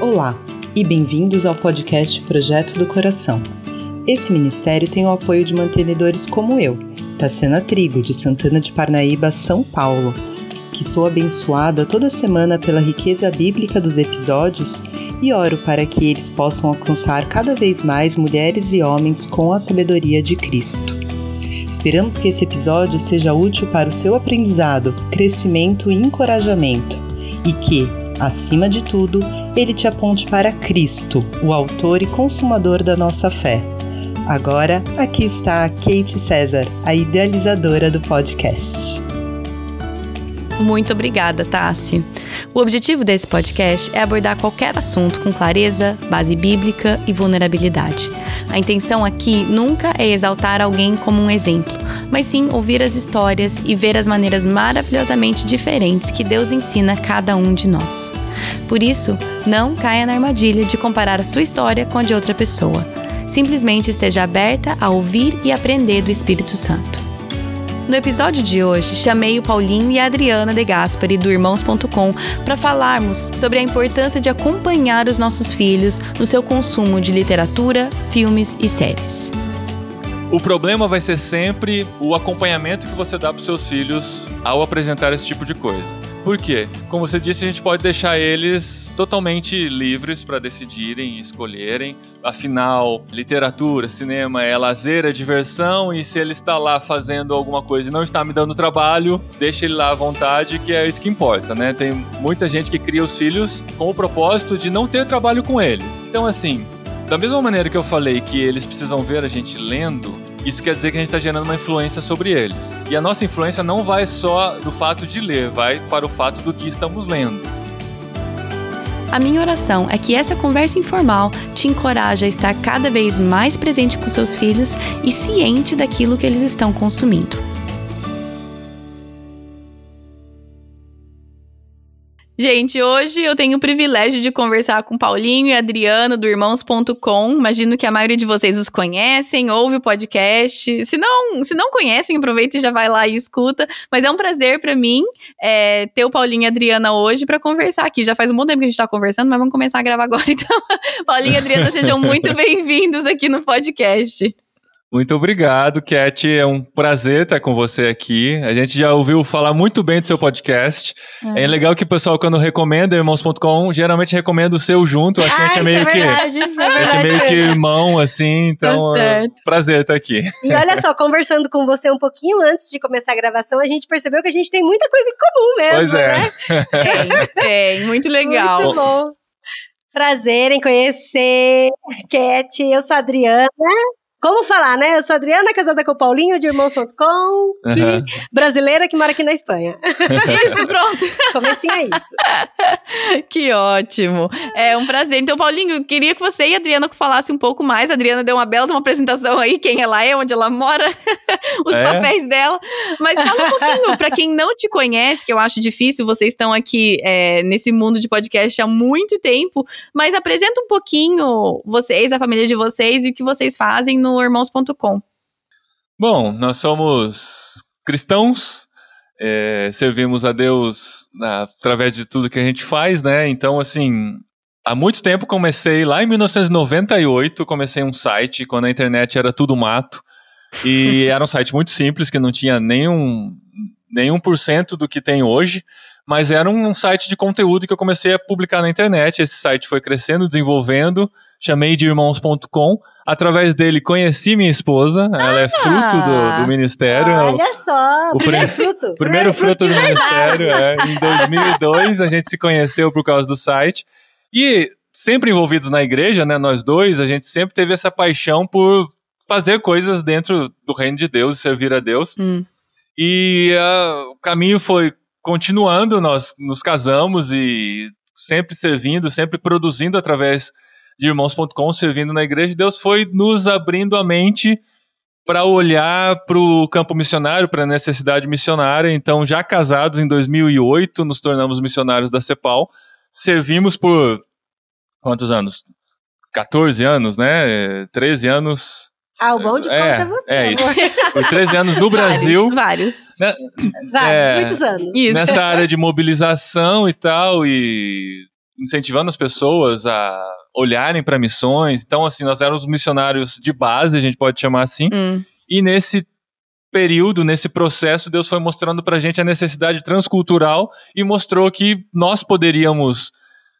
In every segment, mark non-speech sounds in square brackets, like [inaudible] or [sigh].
Olá e bem-vindos ao podcast Projeto do Coração. Esse ministério tem o apoio de mantenedores como eu, Tassiana Trigo, de Santana de Parnaíba, São Paulo, que sou abençoada toda semana pela riqueza bíblica dos episódios e oro para que eles possam alcançar cada vez mais mulheres e homens com a sabedoria de Cristo. Esperamos que esse episódio seja útil para o seu aprendizado, crescimento e encorajamento e que, acima de tudo, ele te aponte para Cristo, o autor e consumador da nossa fé. Agora, aqui está a Kate César, a idealizadora do podcast. Muito obrigada, Tassi. O objetivo desse podcast é abordar qualquer assunto com clareza, base bíblica e vulnerabilidade. A intenção aqui nunca é exaltar alguém como um exemplo, mas sim ouvir as histórias e ver as maneiras maravilhosamente diferentes que Deus ensina a cada um de nós. Por isso, não caia na armadilha de comparar a sua história com a de outra pessoa. Simplesmente esteja aberta a ouvir e aprender do Espírito Santo. No episódio de hoje, chamei o Paulinho e a Adriana de Gaspari do Irmãos.com para falarmos sobre a importância de acompanhar os nossos filhos no seu consumo de literatura, filmes e séries. O problema vai ser sempre o acompanhamento que você dá para seus filhos ao apresentar esse tipo de coisa. Por quê? Como você disse, a gente pode deixar eles totalmente livres para decidirem e escolherem. Afinal, literatura, cinema é lazer, é diversão, e se ele está lá fazendo alguma coisa e não está me dando trabalho, deixa ele lá à vontade, que é isso que importa, né? Tem muita gente que cria os filhos com o propósito de não ter trabalho com eles. Então, assim, da mesma maneira que eu falei que eles precisam ver a gente lendo, isso quer dizer que a gente está gerando uma influência sobre eles. E a nossa influência não vai só do fato de ler, vai para o fato do que estamos lendo. A minha oração é que essa conversa informal te encoraje a estar cada vez mais presente com seus filhos e ciente daquilo que eles estão consumindo. Gente, hoje eu tenho o privilégio de conversar com Paulinho e Adriano do Irmãos.com. Imagino que a maioria de vocês os conhecem, ouve o podcast. Se não, se não conhecem, aproveita e já vai lá e escuta. Mas é um prazer para mim é, ter o Paulinho e a Adriana hoje para conversar aqui. Já faz um bom tempo que a gente tá conversando, mas vamos começar a gravar agora. [laughs] Então, Paulinho e Adriana, sejam muito [laughs] bem-vindos aqui no podcast. Muito obrigado, Cat. É um prazer estar com você aqui. A gente já ouviu falar muito bem do seu podcast. É, é legal que o pessoal, quando recomenda irmãos.com, geralmente recomenda o seu junto. Acho que a gente é meio é verdade, que. É a gente é meio que irmão, assim. Então, tá é prazer estar aqui. E olha só, conversando com você um pouquinho antes de começar a gravação, a gente percebeu que a gente tem muita coisa em comum mesmo. Pois é. Né? Tem, tem. Muito legal. Muito bom. Prazer em conhecer, Cat. Eu sou a Adriana. Como falar, né? Eu sou Adriana, casada com o Paulinho, de irmãos.com, uhum. brasileira que mora aqui na Espanha. [laughs] isso, pronto. Comecinho é isso. que ótimo. É um prazer. Então, Paulinho, eu queria que você e a Adriana falassem um pouco mais. A Adriana deu uma bela uma apresentação aí, quem ela é, onde ela mora, [laughs] os é? papéis dela. Mas fala um pouquinho, para quem não te conhece, que eu acho difícil, vocês estão aqui é, nesse mundo de podcast há muito tempo, mas apresenta um pouquinho vocês, a família de vocês e o que vocês fazem no irmãos.com. Bom, nós somos cristãos, é, servimos a Deus na, através de tudo que a gente faz, né? Então, assim, há muito tempo comecei, lá em 1998, comecei um site, quando a internet era tudo mato, e [laughs] era um site muito simples, que não tinha nenhum, nenhum por cento do que tem hoje, mas era um site de conteúdo que eu comecei a publicar na internet. Esse site foi crescendo, desenvolvendo, chamei de irmãos.com. Através dele conheci minha esposa, ah, ela é fruto do, do ministério. Olha só, o primeiro fruto. [laughs] Primeiro fruto do ministério, é, em 2002 a gente se conheceu por causa do site. E sempre envolvidos na igreja, né, nós dois, a gente sempre teve essa paixão por fazer coisas dentro do reino de Deus e servir a Deus. Hum. E uh, o caminho foi continuando, nós nos casamos e sempre servindo, sempre produzindo através de irmãos.com, servindo na igreja, Deus foi nos abrindo a mente para olhar para o campo missionário, para a necessidade missionária. Então, já casados em 2008, nos tornamos missionários da CEPAL. Servimos por quantos anos? 14 anos, né? 13 anos. Ah, o bom de é, conta é você. É isso. Por 13 anos no [laughs] Brasil. Vários. Né, vários, é, muitos anos. Isso. Nessa área de mobilização e tal, e incentivando as pessoas a olharem para missões. Então, assim, nós éramos missionários de base, a gente pode chamar assim. Hum. E nesse período, nesse processo, Deus foi mostrando pra gente a necessidade transcultural e mostrou que nós poderíamos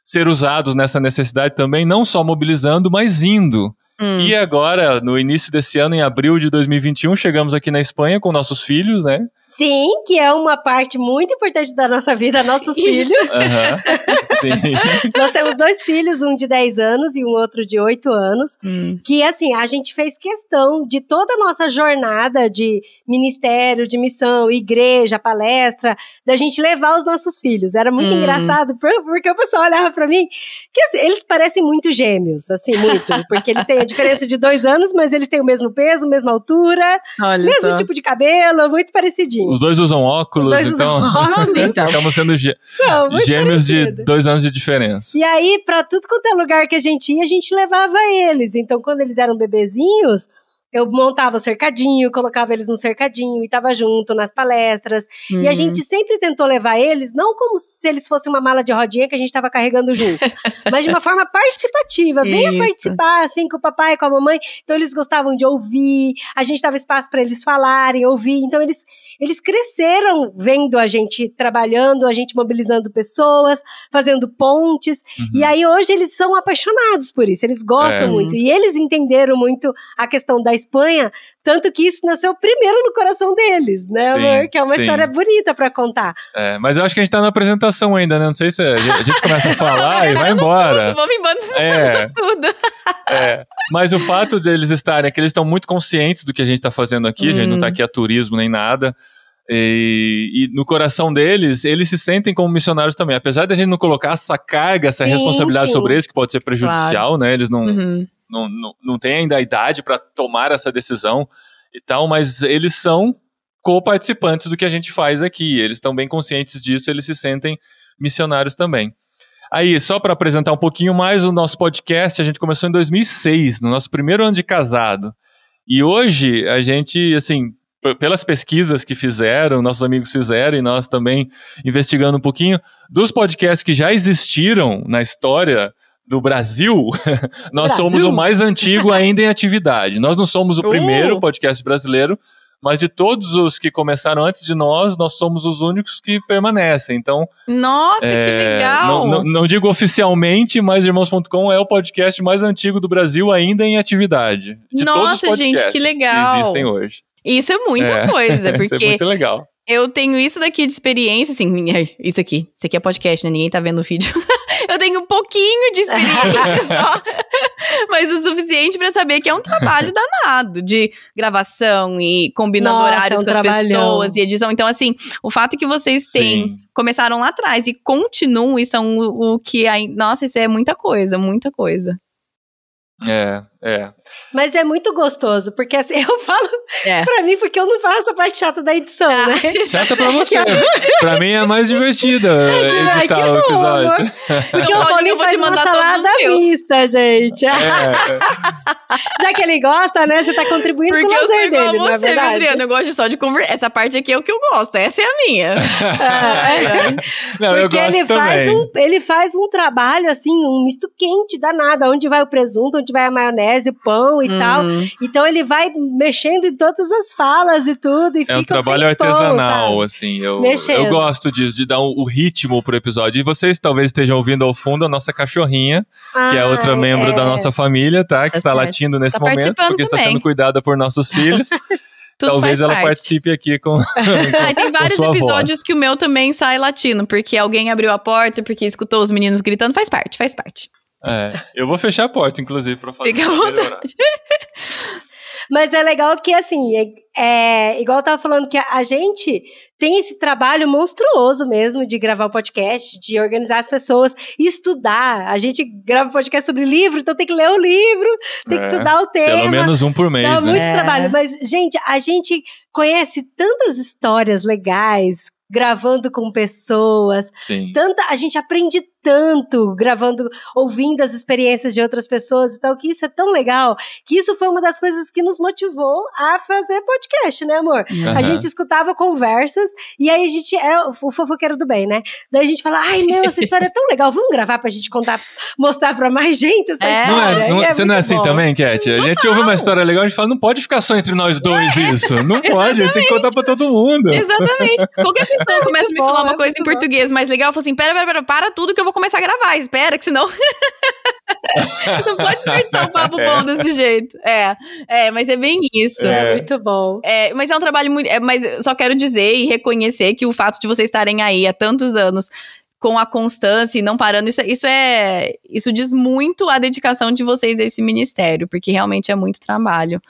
ser usados nessa necessidade também, não só mobilizando, mas indo. Hum. E agora, no início desse ano, em abril de 2021, chegamos aqui na Espanha com nossos filhos, né? Sim, que é uma parte muito importante da nossa vida, nossos [laughs] filhos. [laughs] Sim. Nós temos dois filhos, um de 10 anos e um outro de 8 anos. Hum. Que assim, a gente fez questão de toda a nossa jornada de ministério, de missão, igreja, palestra, da gente levar os nossos filhos. Era muito Hum. engraçado, por- porque o pessoal olhava pra mim, que assim, eles parecem muito gêmeos, assim, muito. Porque eles têm a diferença de dois anos, mas eles têm o mesmo peso, mesma altura, Olha mesmo só. tipo de cabelo, muito parecidinho. Os dois usam óculos, Os dois então usam óculos, [laughs] então. ficamos sendo gê- São gêmeos de dois anos de diferença. E aí, pra tudo quanto é lugar que a gente ia, a gente levava eles. Então, quando eles eram bebezinhos, eu montava o cercadinho, colocava eles no cercadinho e tava junto nas palestras. E a Uhum. gente sempre tentou levar eles, não como se eles fossem uma mala de rodinha que a gente tava carregando junto, [laughs] mas de uma forma participativa. Venha Isso. participar, assim, com o papai, com a mamãe. Então, eles gostavam de ouvir, a gente dava espaço para eles falarem, ouvir. Então, eles, eles cresceram vendo a gente trabalhando, a gente mobilizando pessoas, fazendo pontes. Uhum. E aí hoje eles são apaixonados por isso, eles gostam É. muito. E eles entenderam muito a questão da Espanha, tanto que isso nasceu primeiro no coração deles, né, Sim, amor? Que é uma sim. história bonita pra contar. É, mas eu acho que a gente tá na apresentação ainda, né? Não sei se a gente, a gente começa a falar e vai [laughs] embora. Vamos embora É, tudo. é. Mas o fato de eles estarem aqui, eles estão muito conscientes do que a gente tá fazendo aqui, a gente não tá Hum. aqui a turismo nem nada. E, e no coração deles, eles se sentem como missionários também. Apesar de a gente não colocar essa carga, essa Sim, responsabilidade sim. sobre eles, que pode ser prejudicial, né? Eles não, Uhum. Não, não, têm ainda a idade para tomar essa decisão e tal, mas eles são co-participantes do que a gente faz aqui. Eles estão bem conscientes disso, eles se sentem missionários também. Aí, só para apresentar um pouquinho mais o nosso podcast, a gente começou em 2006, no nosso primeiro ano de casado. E hoje a gente, assim, pelas pesquisas que fizeram, nossos amigos fizeram e nós também investigando um pouquinho, dos podcasts que já existiram na história do Brasil, [laughs] nós Brasil? somos o mais antigo ainda em atividade. Nós não somos o Uh! primeiro podcast brasileiro, mas de todos os que começaram antes de nós, nós somos os únicos que permanecem. Então, Nossa, que é, legal. Não, não- não digo oficialmente, mas Irmãos.com é o podcast mais antigo do Brasil ainda em atividade. De todos os Nossa, gente, podcasts que legal. existem hoje. Isso é muita É. [laughs] coisa, Isso é porque muito legal. eu tenho isso daqui de experiência, assim, isso aqui, isso aqui é podcast, né? Ninguém tá vendo o vídeo. [laughs] eu tenho um pouquinho de experiência [laughs] só, mas o suficiente pra saber que é um trabalho [laughs] danado de gravação e combinando Nossa, horários é um com as trabalhão. pessoas e edição. Então, assim, o fato que vocês têm Sim. começaram lá atrás e continuam e são o, o que aí, nossa, isso é muita coisa, muita coisa. É, é. Mas é muito gostoso, porque assim, [laughs] eu falo É. pra mim, porque eu não faço a parte chata da edição, Ah. né? [laughs] Chata pra você. pra mim é mais divertida [laughs] Ai, editar que o episódio. amor. Porque o Paulinho, Paulinho eu vou faz te uma mandar salada mista, gente. É, Já que ele gosta, né? Você tá contribuindo Porque com o lazer dele, a não é você, verdade? Adriana. Eu gosto só de conversar. Essa parte aqui é o que eu gosto. Essa é a minha. Não, eu Porque gosto ele faz, também. um, ele faz um trabalho, assim, um misto quente danado. Onde vai o presunto, onde vai a maionese, o pão e tal. Hum. Então ele vai mexendo em todas as falas e tudo. E É um fica trabalho artesanal, sabe? assim. Eu, Mexendo. eu gosto disso, de dar um- o ritmo pro episódio. E vocês talvez estejam ouvindo ao fundo a nossa cachorrinha, que é outra Ai, membro é. da nossa família, tá? Que Tá está certo. latindo nesse Tá momento, porque está também. sendo cuidada por nossos filhos. [laughs] Tudo talvez ela parte. participe aqui com. [laughs] Aí tem vários sua episódios voz. que o meu também sai latino, porque alguém abriu a porta, porque escutou os meninos gritando. Faz parte, faz parte. É, eu vou fechar a porta, inclusive, pra fazer. Fica à vontade. [laughs] Mas é legal que, assim, é, é- igual eu tava falando, que a, a gente tem esse trabalho monstruoso mesmo de gravar o podcast, de organizar as pessoas, estudar. A gente grava podcast sobre livro, então tem que ler o livro, tem que É, estudar o tema. Pelo menos um por mês, Dá né? muito É. trabalho. Mas, gente, a gente conhece tantas histórias legais, gravando com pessoas, Sim. tanta, a gente aprende tanto gravando, ouvindo as experiências de outras pessoas e tal, que isso é tão legal, que isso foi uma das coisas que nos motivou a fazer podcast, né, amor? Uhum. A gente escutava conversas e aí a gente era o fofoqueiro do bem, né? Daí a gente fala, ai, meu, essa [laughs] história é tão legal, vamos gravar pra gente contar, mostrar pra mais gente essa é. história. Não é, não, é você não é assim bom. também, Cat? A gente ouve uma história legal, a gente fala, não pode ficar só entre nós dois [laughs] isso. Não pode, tem que contar pra todo mundo. Exatamente. Qualquer pessoa [laughs] começa a me falar uma coisa em português mais legal, eu falo assim, pera, pera, pera, para tudo que eu vou começar a gravar, espera, que senão. [laughs] não pode desperdiçar um papo é. bom desse jeito. É, é, mas é bem isso. É, é muito bom. É, mas é um trabalho muito. É, mas só quero dizer e reconhecer que o fato de vocês estarem aí há tantos anos com a constância e não parando, isso, isso é. Isso diz muito a dedicação de vocês a esse ministério, porque realmente é muito trabalho.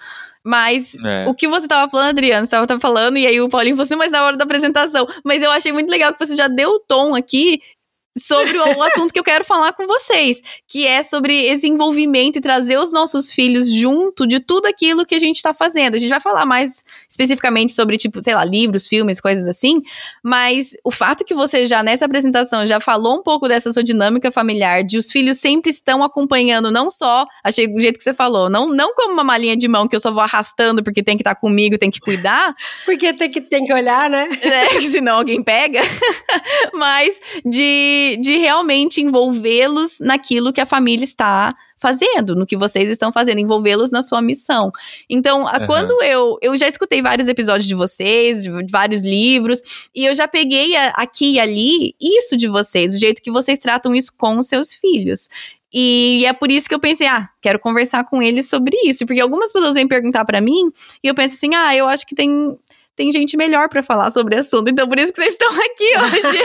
Mas é. o que você estava falando, Adriano, você estava falando, e aí o Paulinho falou assim, mas na hora da apresentação. Mas eu achei muito legal que você já deu o tom aqui sobre o, assunto que eu quero falar com vocês, que é sobre esse envolvimento e trazer os nossos filhos junto de tudo aquilo que a gente está fazendo. A gente vai falar mais especificamente sobre, tipo, sei lá, livros, filmes, coisas assim, mas o fato que você já nessa apresentação já falou um pouco dessa sua dinâmica familiar, de os filhos sempre estão acompanhando, não só, achei do jeito que você falou, não, não como uma malinha de mão que eu só vou arrastando porque tem que estar tá comigo, tem que cuidar. porque tem que, tem que olhar, né? É, [laughs] senão alguém pega. [laughs] mas de de, realmente envolvê-los naquilo que a família está fazendo, no que vocês estão fazendo, envolvê-los na sua missão. Então, uhum. quando eu eu já escutei vários episódios de vocês, de vários livros, e eu já peguei a, aqui e ali isso de vocês, o jeito que vocês tratam isso com os seus filhos. E é por isso que eu pensei, ah, quero conversar com eles sobre isso, porque algumas pessoas vêm perguntar para mim e eu penso assim, ah, eu acho que tem tem gente melhor para falar sobre o assunto. Então, por isso que vocês estão aqui [laughs] hoje.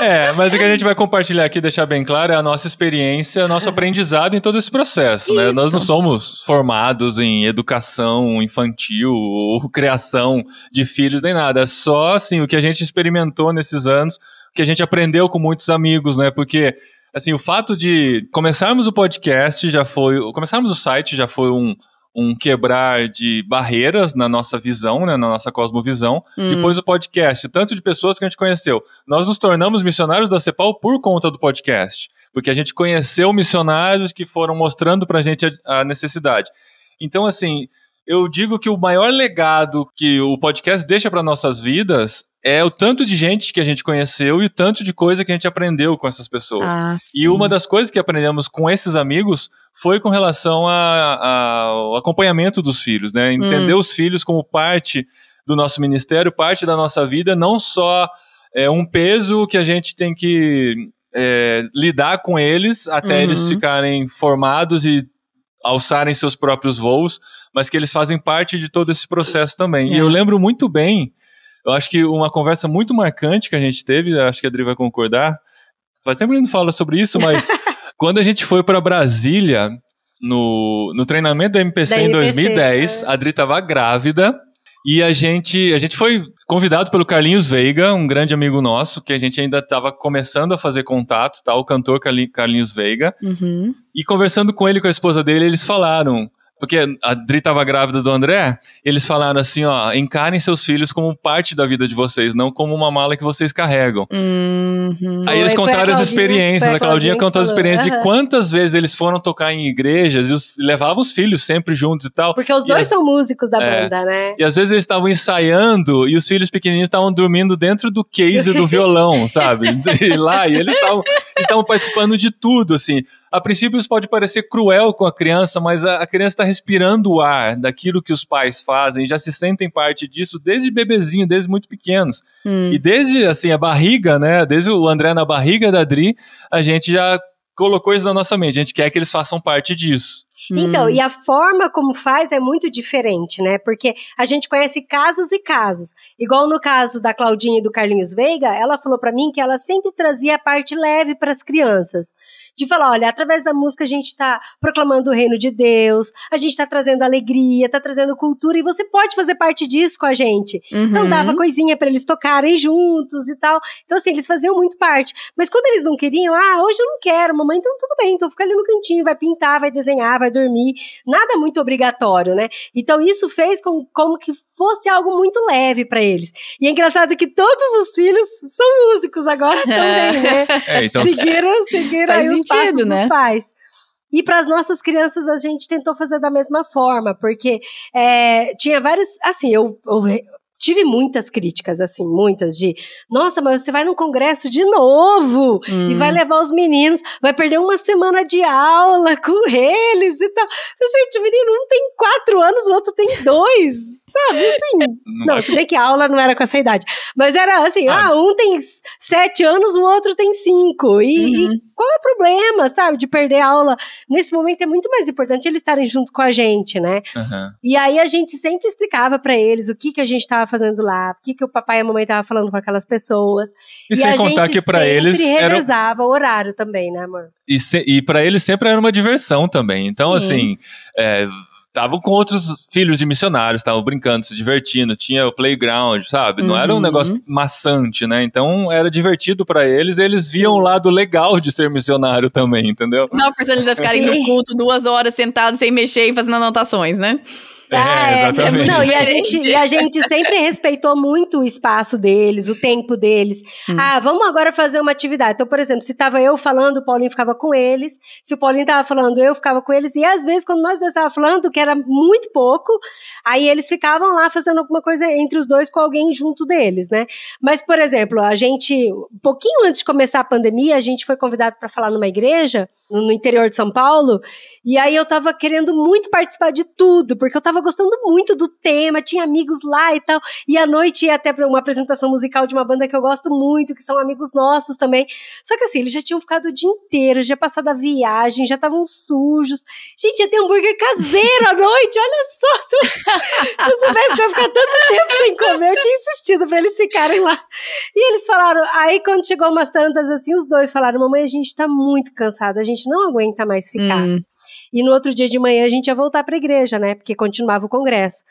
é, mas o que a gente vai compartilhar aqui, deixar bem claro, é a nossa experiência, nosso aprendizado em todo esse processo. Né? Nós não somos formados em educação infantil ou criação de filhos, nem nada. É só assim, o que a gente experimentou nesses anos, o que a gente aprendeu com muitos amigos, né? Porque assim, o fato de começarmos o podcast já foi. Começarmos o site já foi um um quebrar de barreiras na nossa visão, né, na nossa cosmovisão. Hum. Depois o podcast, tanto de pessoas que a gente conheceu. Nós nos tornamos missionários da CEPAL por conta do podcast, porque a gente conheceu missionários que foram mostrando para a gente a necessidade. Então, assim, eu digo que o maior legado que o podcast deixa para nossas vidas é o tanto de gente que a gente conheceu e o tanto de coisa que a gente aprendeu com essas pessoas. Ah, e uma das coisas que aprendemos com esses amigos foi com relação ao acompanhamento dos filhos, né? Entender hum. os filhos como parte do nosso ministério, parte da nossa vida, não só é, um peso que a gente tem que é, lidar com eles até uhum. eles ficarem formados e alçarem seus próprios voos, mas que eles fazem parte de todo esse processo também. É. E eu lembro muito bem eu acho que uma conversa muito marcante que a gente teve, acho que a Adri vai concordar. Faz tempo que a gente não fala sobre isso, mas [laughs] quando a gente foi para Brasília, no, no treinamento da MPC, da em 2010, é. a Adri estava grávida. E a gente, a gente foi convidado pelo Carlinhos Veiga, um grande amigo nosso, que a gente ainda estava começando a fazer contato, tá? o cantor Carlinhos Veiga. Uhum. E conversando com ele e com a esposa dele, eles falaram: porque a Dri estava grávida do André, eles falaram assim, ó, encarem seus filhos como parte da vida de vocês, não como uma mala que vocês carregam. Uhum. Aí eles contaram as experiências, a Claudinha, contou as experiências uhum. de quantas vezes eles foram tocar em igrejas e os, levavam os filhos sempre juntos e tal. Porque os dois as, são músicos da é, banda, né? E às vezes eles estavam ensaiando e os filhos pequenininhos estavam dormindo dentro do case do [laughs] violão, sabe? E lá, e eles estavam participando de tudo, assim. A princípio isso pode parecer cruel com a criança, mas a, a criança está respirando o ar daquilo que os pais fazem, já se sentem parte disso desde bebezinho, desde muito pequenos. Hum. E desde assim a barriga, né? Desde o André na barriga da Dri, a gente já colocou isso na nossa mente. A gente quer que eles façam parte disso. Então, hum. e a forma como faz é muito diferente, né? Porque a gente conhece casos e casos. Igual no caso da Claudinha e do Carlinhos Veiga, ela falou para mim que ela sempre trazia a parte leve para as crianças. De falar, olha, através da música a gente está proclamando o reino de Deus, a gente está trazendo alegria, está trazendo cultura e você pode fazer parte disso com a gente. Então, uhum. Então dava coisinha para eles tocarem juntos e tal. Então assim, eles faziam muito parte. Mas quando eles não queriam, ah, hoje eu não quero, mamãe, então tudo bem, então fica ali no cantinho, vai pintar, vai desenhar, vai dormir, nada muito obrigatório, né? Então isso fez com, como que fosse algo muito leve para eles. E é engraçado que todos os filhos são músicos agora também, né? [laughs] É, então... Seguiram, seguiram aí os passos né? dos pais. E para as nossas crianças a gente tentou fazer da mesma forma, porque é, tinha vários. Assim, eu, eu tive muitas críticas, assim, muitas, de nossa, mas você vai num congresso de novo hum. e vai hum. levar os meninos, vai perder uma semana de aula com eles e tal. Gente, o menino um tem quatro anos, o outro tem dois. Sabe, assim. Não, não se bem que a aula não era com essa idade. Mas era assim, ah, ah um tem sete anos, o outro tem cinco. E, uhum. e, qual é o problema, sabe, de perder a aula? Nesse momento é muito mais importante eles estarem junto com a gente, né? Uhum. E aí a gente sempre explicava para eles o que que a gente estava fazendo lá, o que que o papai e a mamãe estavam falando com aquelas pessoas. E, e sem contar que para eles revezava era... o horário também, né, amor? E, se, e para eles sempre era uma diversão também. Então, Sim. assim, é, estavam com outros filhos de missionários, estavam brincando, se divertindo, tinha o playground, sabe? Não uhum. era um uhum. negócio maçante, né? Então era divertido para eles, eles viam o lado legal de ser missionário também, entendeu? Não, por eles ficarem no [laughs] culto duas horas sentados sem mexer e fazendo anotações, né? Ah, é, exatamente. Não, e a, gente, e a gente sempre respeitou muito o espaço deles, o tempo deles. Hum. Ah, vamos agora fazer uma atividade. Então, por exemplo, se tava eu falando, o Paulinho ficava com eles. Se o Paulinho tava falando, eu ficava com eles. E às vezes, quando nós dois estávamos falando, que era muito pouco, aí eles ficavam lá fazendo alguma coisa entre os dois com alguém junto deles, né? Mas, por exemplo, a gente, um pouquinho antes de começar a pandemia, a gente foi convidado para falar numa igreja no interior de São Paulo, e aí eu tava querendo muito participar de tudo, porque eu tava gostando muito do tema, tinha amigos lá e tal, e à noite ia até para uma apresentação musical de uma banda que eu gosto muito, que são amigos nossos também. Só que assim, eles já tinham ficado o dia inteiro, já passado a viagem, já estavam sujos. Gente, ia ter hambúrguer caseiro à [laughs] noite, olha só! Se eu, se eu soubesse que eu ia ficar tanto tempo sem comer, eu tinha insistido para eles ficarem lá. E eles falaram, aí quando chegou umas tantas assim, os dois falaram, mamãe, a gente tá muito cansado, a gente gente não aguenta mais ficar. Hum. E no outro dia de manhã a gente ia voltar para a igreja, né? Porque continuava o congresso.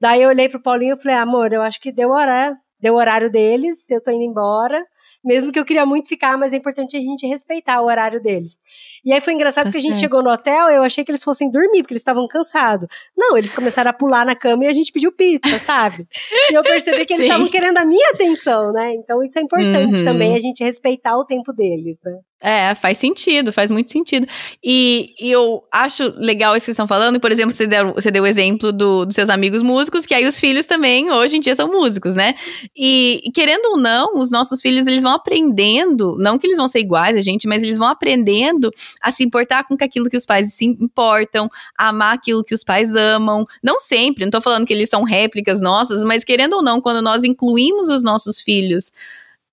Daí eu olhei pro Paulinho e falei: amor, eu acho que deu hora, deu horário deles, eu tô indo embora mesmo que eu queria muito ficar, mas é importante a gente respeitar o horário deles. E aí foi engraçado tá que a gente chegou no hotel, eu achei que eles fossem dormir, porque eles estavam cansados. Não, eles começaram a pular na cama e a gente pediu pizza, sabe? e eu percebi que eles [laughs] estavam querendo a minha atenção, né? Então isso é importante uhum. também, a gente respeitar o tempo deles, né? É, faz sentido, faz muito sentido. E, e, eu acho legal isso que vocês estão falando. Por exemplo, você deu, você deu o exemplo do, dos seus amigos músicos, que aí os filhos também, hoje em dia, são músicos, né? E, querendo ou não, os nossos filhos, eles vão aprendendo, não que eles vão ser iguais a gente, mas eles vão aprendendo a se importar com aquilo que os pais se importam, a amar aquilo que os pais amam. Não sempre, não tô falando que eles são réplicas nossas, mas querendo ou não, quando nós incluímos os nossos filhos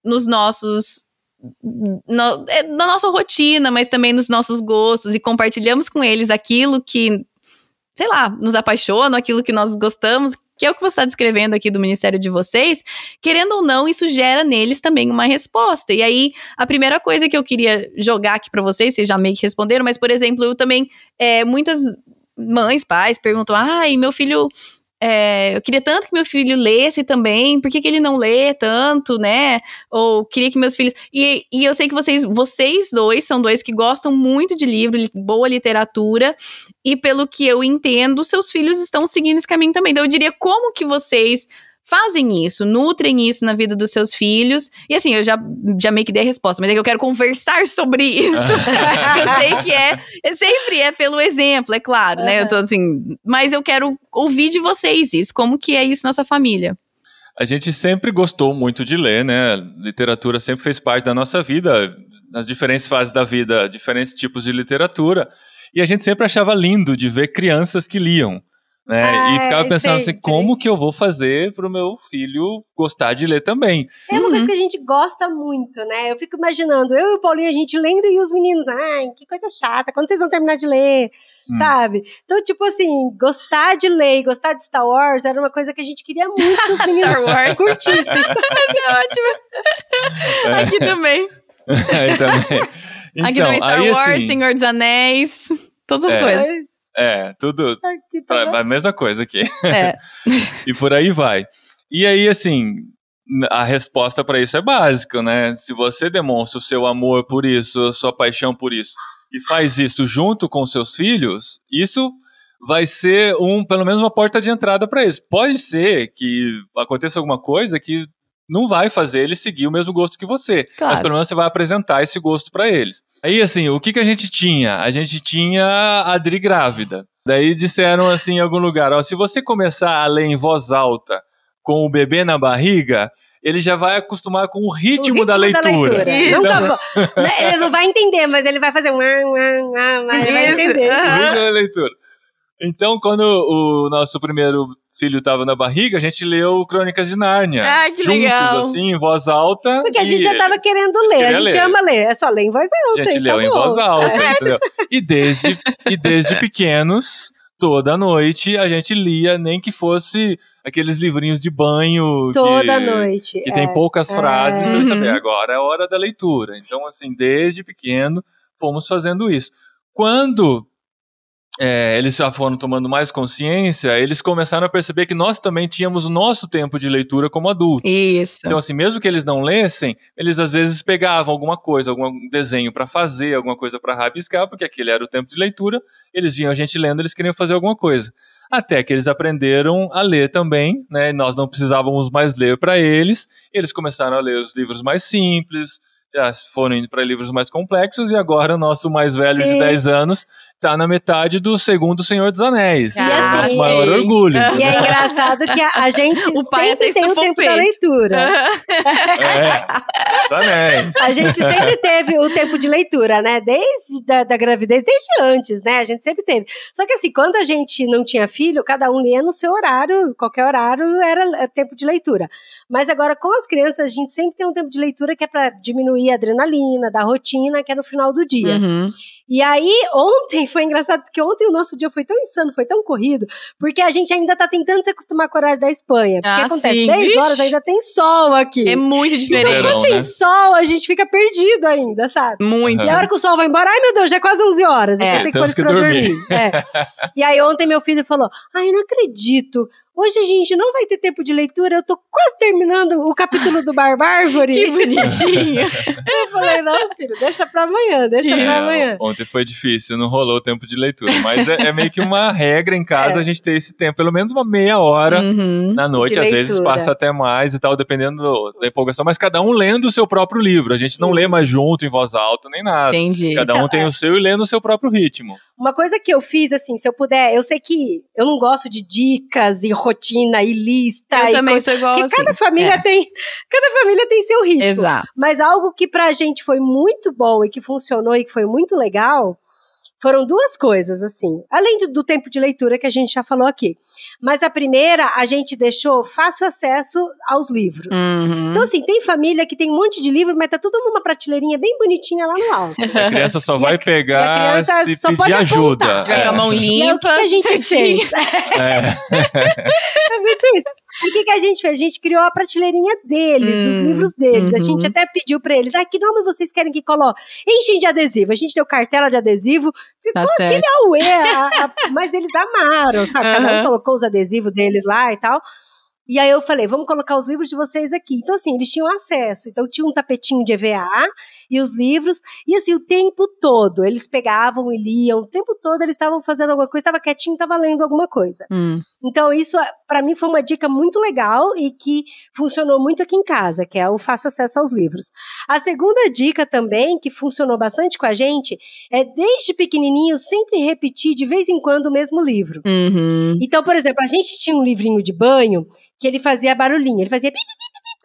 nos nossos no, é, na nossa rotina, mas também nos nossos gostos e compartilhamos com eles aquilo que, sei lá, nos apaixona, aquilo que nós gostamos, que é o que você está descrevendo aqui do ministério de vocês, querendo ou não, isso gera neles também uma resposta. E aí, a primeira coisa que eu queria jogar aqui para vocês, vocês já meio que responderam, mas, por exemplo, eu também, é, muitas mães, pais perguntam, ai, meu filho é, eu queria tanto que meu filho lesse também, por que, que ele não lê tanto, né? Ou queria que meus filhos. E, e eu sei que vocês, vocês dois são dois que gostam muito de livro, boa literatura, e pelo que eu entendo, seus filhos estão seguindo esse caminho também. Então, eu diria como que vocês fazem isso, nutrem isso na vida dos seus filhos. E assim, eu já, já meio que dei a resposta, mas é que eu quero conversar sobre isso. [laughs] [laughs] eu sei que é, é, sempre é pelo exemplo, é claro, né? Eu tô assim, mas eu quero ouvir de vocês isso, como que é isso na sua família. A gente sempre gostou muito de ler, né? Literatura sempre fez parte da nossa vida, nas diferentes fases da vida, diferentes tipos de literatura. E a gente sempre achava lindo de ver crianças que liam. Né? É, e ficava pensando assim, como que eu vou fazer para o meu filho gostar de ler também? É uma uhum. coisa que a gente gosta muito, né? Eu fico imaginando, eu e o Paulinho, a gente lendo e os meninos, ai, que coisa chata, quando vocês vão terminar de ler, hum. sabe? Então, tipo assim, gostar de ler e gostar de Star Wars era uma coisa que a gente queria muito que os [laughs] meninos [laughs] curtissem. [laughs] Mas é ótimo. É. Aqui também. aí também. Então, Aqui também Star aí, Wars, assim, Senhor dos Anéis, todas as é. coisas. É, tudo. Tá a mesma coisa aqui. É. [laughs] e por aí vai. E aí, assim, a resposta para isso é básica, né? Se você demonstra o seu amor por isso, a sua paixão por isso, e faz isso junto com seus filhos, isso vai ser um, pelo menos uma porta de entrada para eles. Pode ser que aconteça alguma coisa que não vai fazer eles seguir o mesmo gosto que você, claro. mas pelo menos você vai apresentar esse gosto para eles. Aí assim, o que que a gente tinha? A gente tinha a Adri grávida. Daí disseram assim em algum lugar, ó, se você começar a ler em voz alta com o bebê na barriga, ele já vai acostumar com o ritmo, o ritmo da leitura. Da leitura. Então, [laughs] né, ele não vai entender, mas ele vai fazer um. Ele vai entender. O ritmo da leitura. Então, quando o nosso primeiro filho estava na barriga, a gente leu Crônicas de Nárnia. Ah, que juntos, legal. assim, em voz alta. Porque a gente já estava querendo ler, a gente ler. ama ler, é só ler em voz alta. A gente leu tá em voz alta, é. entendeu? E desde, e desde [laughs] pequenos, toda noite, a gente lia, nem que fosse aqueles livrinhos de banho. Toda que, noite. Que é, tem poucas é. frases para saber. Uhum. Agora é a hora da leitura. Então, assim, desde pequeno, fomos fazendo isso. Quando é, eles já foram tomando mais consciência, eles começaram a perceber que nós também tínhamos o nosso tempo de leitura como adultos. Isso. Então, assim, mesmo que eles não lessem, eles às vezes pegavam alguma coisa, algum desenho para fazer, alguma coisa para rabiscar, porque aquele era o tempo de leitura, eles viam a gente lendo, eles queriam fazer alguma coisa. Até que eles aprenderam a ler também, né? Nós não precisávamos mais ler para eles, eles começaram a ler os livros mais simples, já foram indo para livros mais complexos e agora o nosso mais velho Sim. de 10 anos tá na metade do segundo Senhor dos Anéis. Ah, é o nosso maior orgulho. E é engraçado que a, a gente [laughs] o pai sempre tem o tempo da leitura. é, os anéis. A gente sempre teve o tempo de leitura, né? Desde da, da, gravidez, desde antes, né? A gente sempre teve. Só que assim, quando a gente não tinha filho, cada um lia no seu horário, qualquer horário era tempo de leitura. Mas agora com as crianças, a gente sempre tem um tempo de leitura que é para diminuir a adrenalina, da rotina, que é no final do dia. Uhum. E aí, ontem foi engraçado, porque ontem o nosso dia foi tão insano, foi tão corrido, porque a gente ainda tá tentando se acostumar com o horário da Espanha. Porque ah, acontece, sim. 10 Vixe. horas ainda tem sol aqui. É muito diferente. Então, quando tem né? sol, a gente fica perdido ainda, sabe? Muito. E a hora que o sol vai embora, ai meu Deus, já é quase 11 horas, então é. então tem que pôr pra dormir. dormir. É. E aí ontem meu filho falou, ai, não acredito, Hoje a gente não vai ter tempo de leitura, eu tô quase terminando o capítulo do Barbárvore. que bonitinho. [laughs] eu falei, não, filho, deixa pra amanhã, deixa pra amanhã. Ontem foi difícil, não rolou o tempo de leitura, mas é, é meio que uma regra em casa é. a gente ter esse tempo, pelo menos uma meia hora uhum, na noite, às vezes passa até mais e tal, dependendo do, da empolgação, mas cada um lendo o seu próprio livro, a gente não lê mais junto em voz alta nem nada. Entendi. Cada um então, tem é. o seu e lê no seu próprio ritmo. Uma coisa que eu fiz, assim, se eu puder, eu sei que eu não gosto de dicas e rotina e lista. Eu e também coisa, sou igual Porque assim. cada família é. tem, cada família tem seu ritmo. Exato. Mas algo que pra gente foi muito bom e que funcionou e que foi muito legal foram duas coisas, assim. Além do tempo de leitura que a gente já falou aqui. Mas a primeira, a gente deixou fácil acesso aos livros. Uhum. Então, assim, tem família que tem um monte de livro, mas tá tudo numa prateleirinha bem bonitinha lá no alto. A criança só vai a, pegar se pedir ajuda. Tiver é. a mão limpa. E o que, que a gente certinho. fez? É. [laughs] é muito isso. O que, que a gente fez? A gente criou a prateleirinha deles, hum, dos livros deles. Uhum. A gente uhum. até pediu para eles, ah, que nome vocês querem que coloque? Enchem de adesivo. A gente deu cartela de adesivo, ficou tá aquele auê, a, a, mas eles amaram, sabe? Cada um colocou os adesivos deles lá e tal. E aí eu falei, vamos colocar os livros de vocês aqui. Então, assim, eles tinham acesso. Então, tinha um tapetinho de EVA e os livros. E assim, o tempo todo, eles pegavam e liam. O tempo todo eles estavam fazendo alguma coisa, estava quietinho, estava lendo alguma coisa. Hum. Então, isso, para mim, foi uma dica muito legal e que funcionou muito aqui em casa, que é o fácil acesso aos livros. A segunda dica também, que funcionou bastante com a gente, é desde pequenininho sempre repetir de vez em quando o mesmo livro. Uhum. Então, por exemplo, a gente tinha um livrinho de banho que ele fazia barulhinho, ele fazia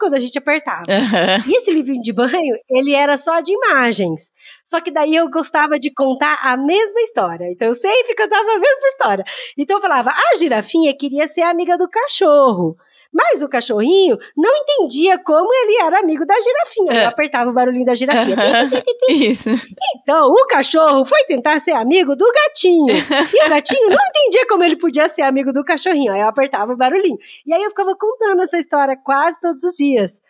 quando a gente apertava. Uhum. E esse livrinho de banho, ele era só de imagens. Só que daí eu gostava de contar a mesma história. Então eu sempre contava a mesma história. Então eu falava, a girafinha queria ser amiga do cachorro. Mas o cachorrinho não entendia como ele era amigo da girafinha. Eu é. apertava o barulhinho da girafinha. [laughs] Isso. Então, o cachorro foi tentar ser amigo do gatinho. E o gatinho não entendia como ele podia ser amigo do cachorrinho. Aí eu apertava o barulhinho. E aí eu ficava contando essa história quase todos os dias.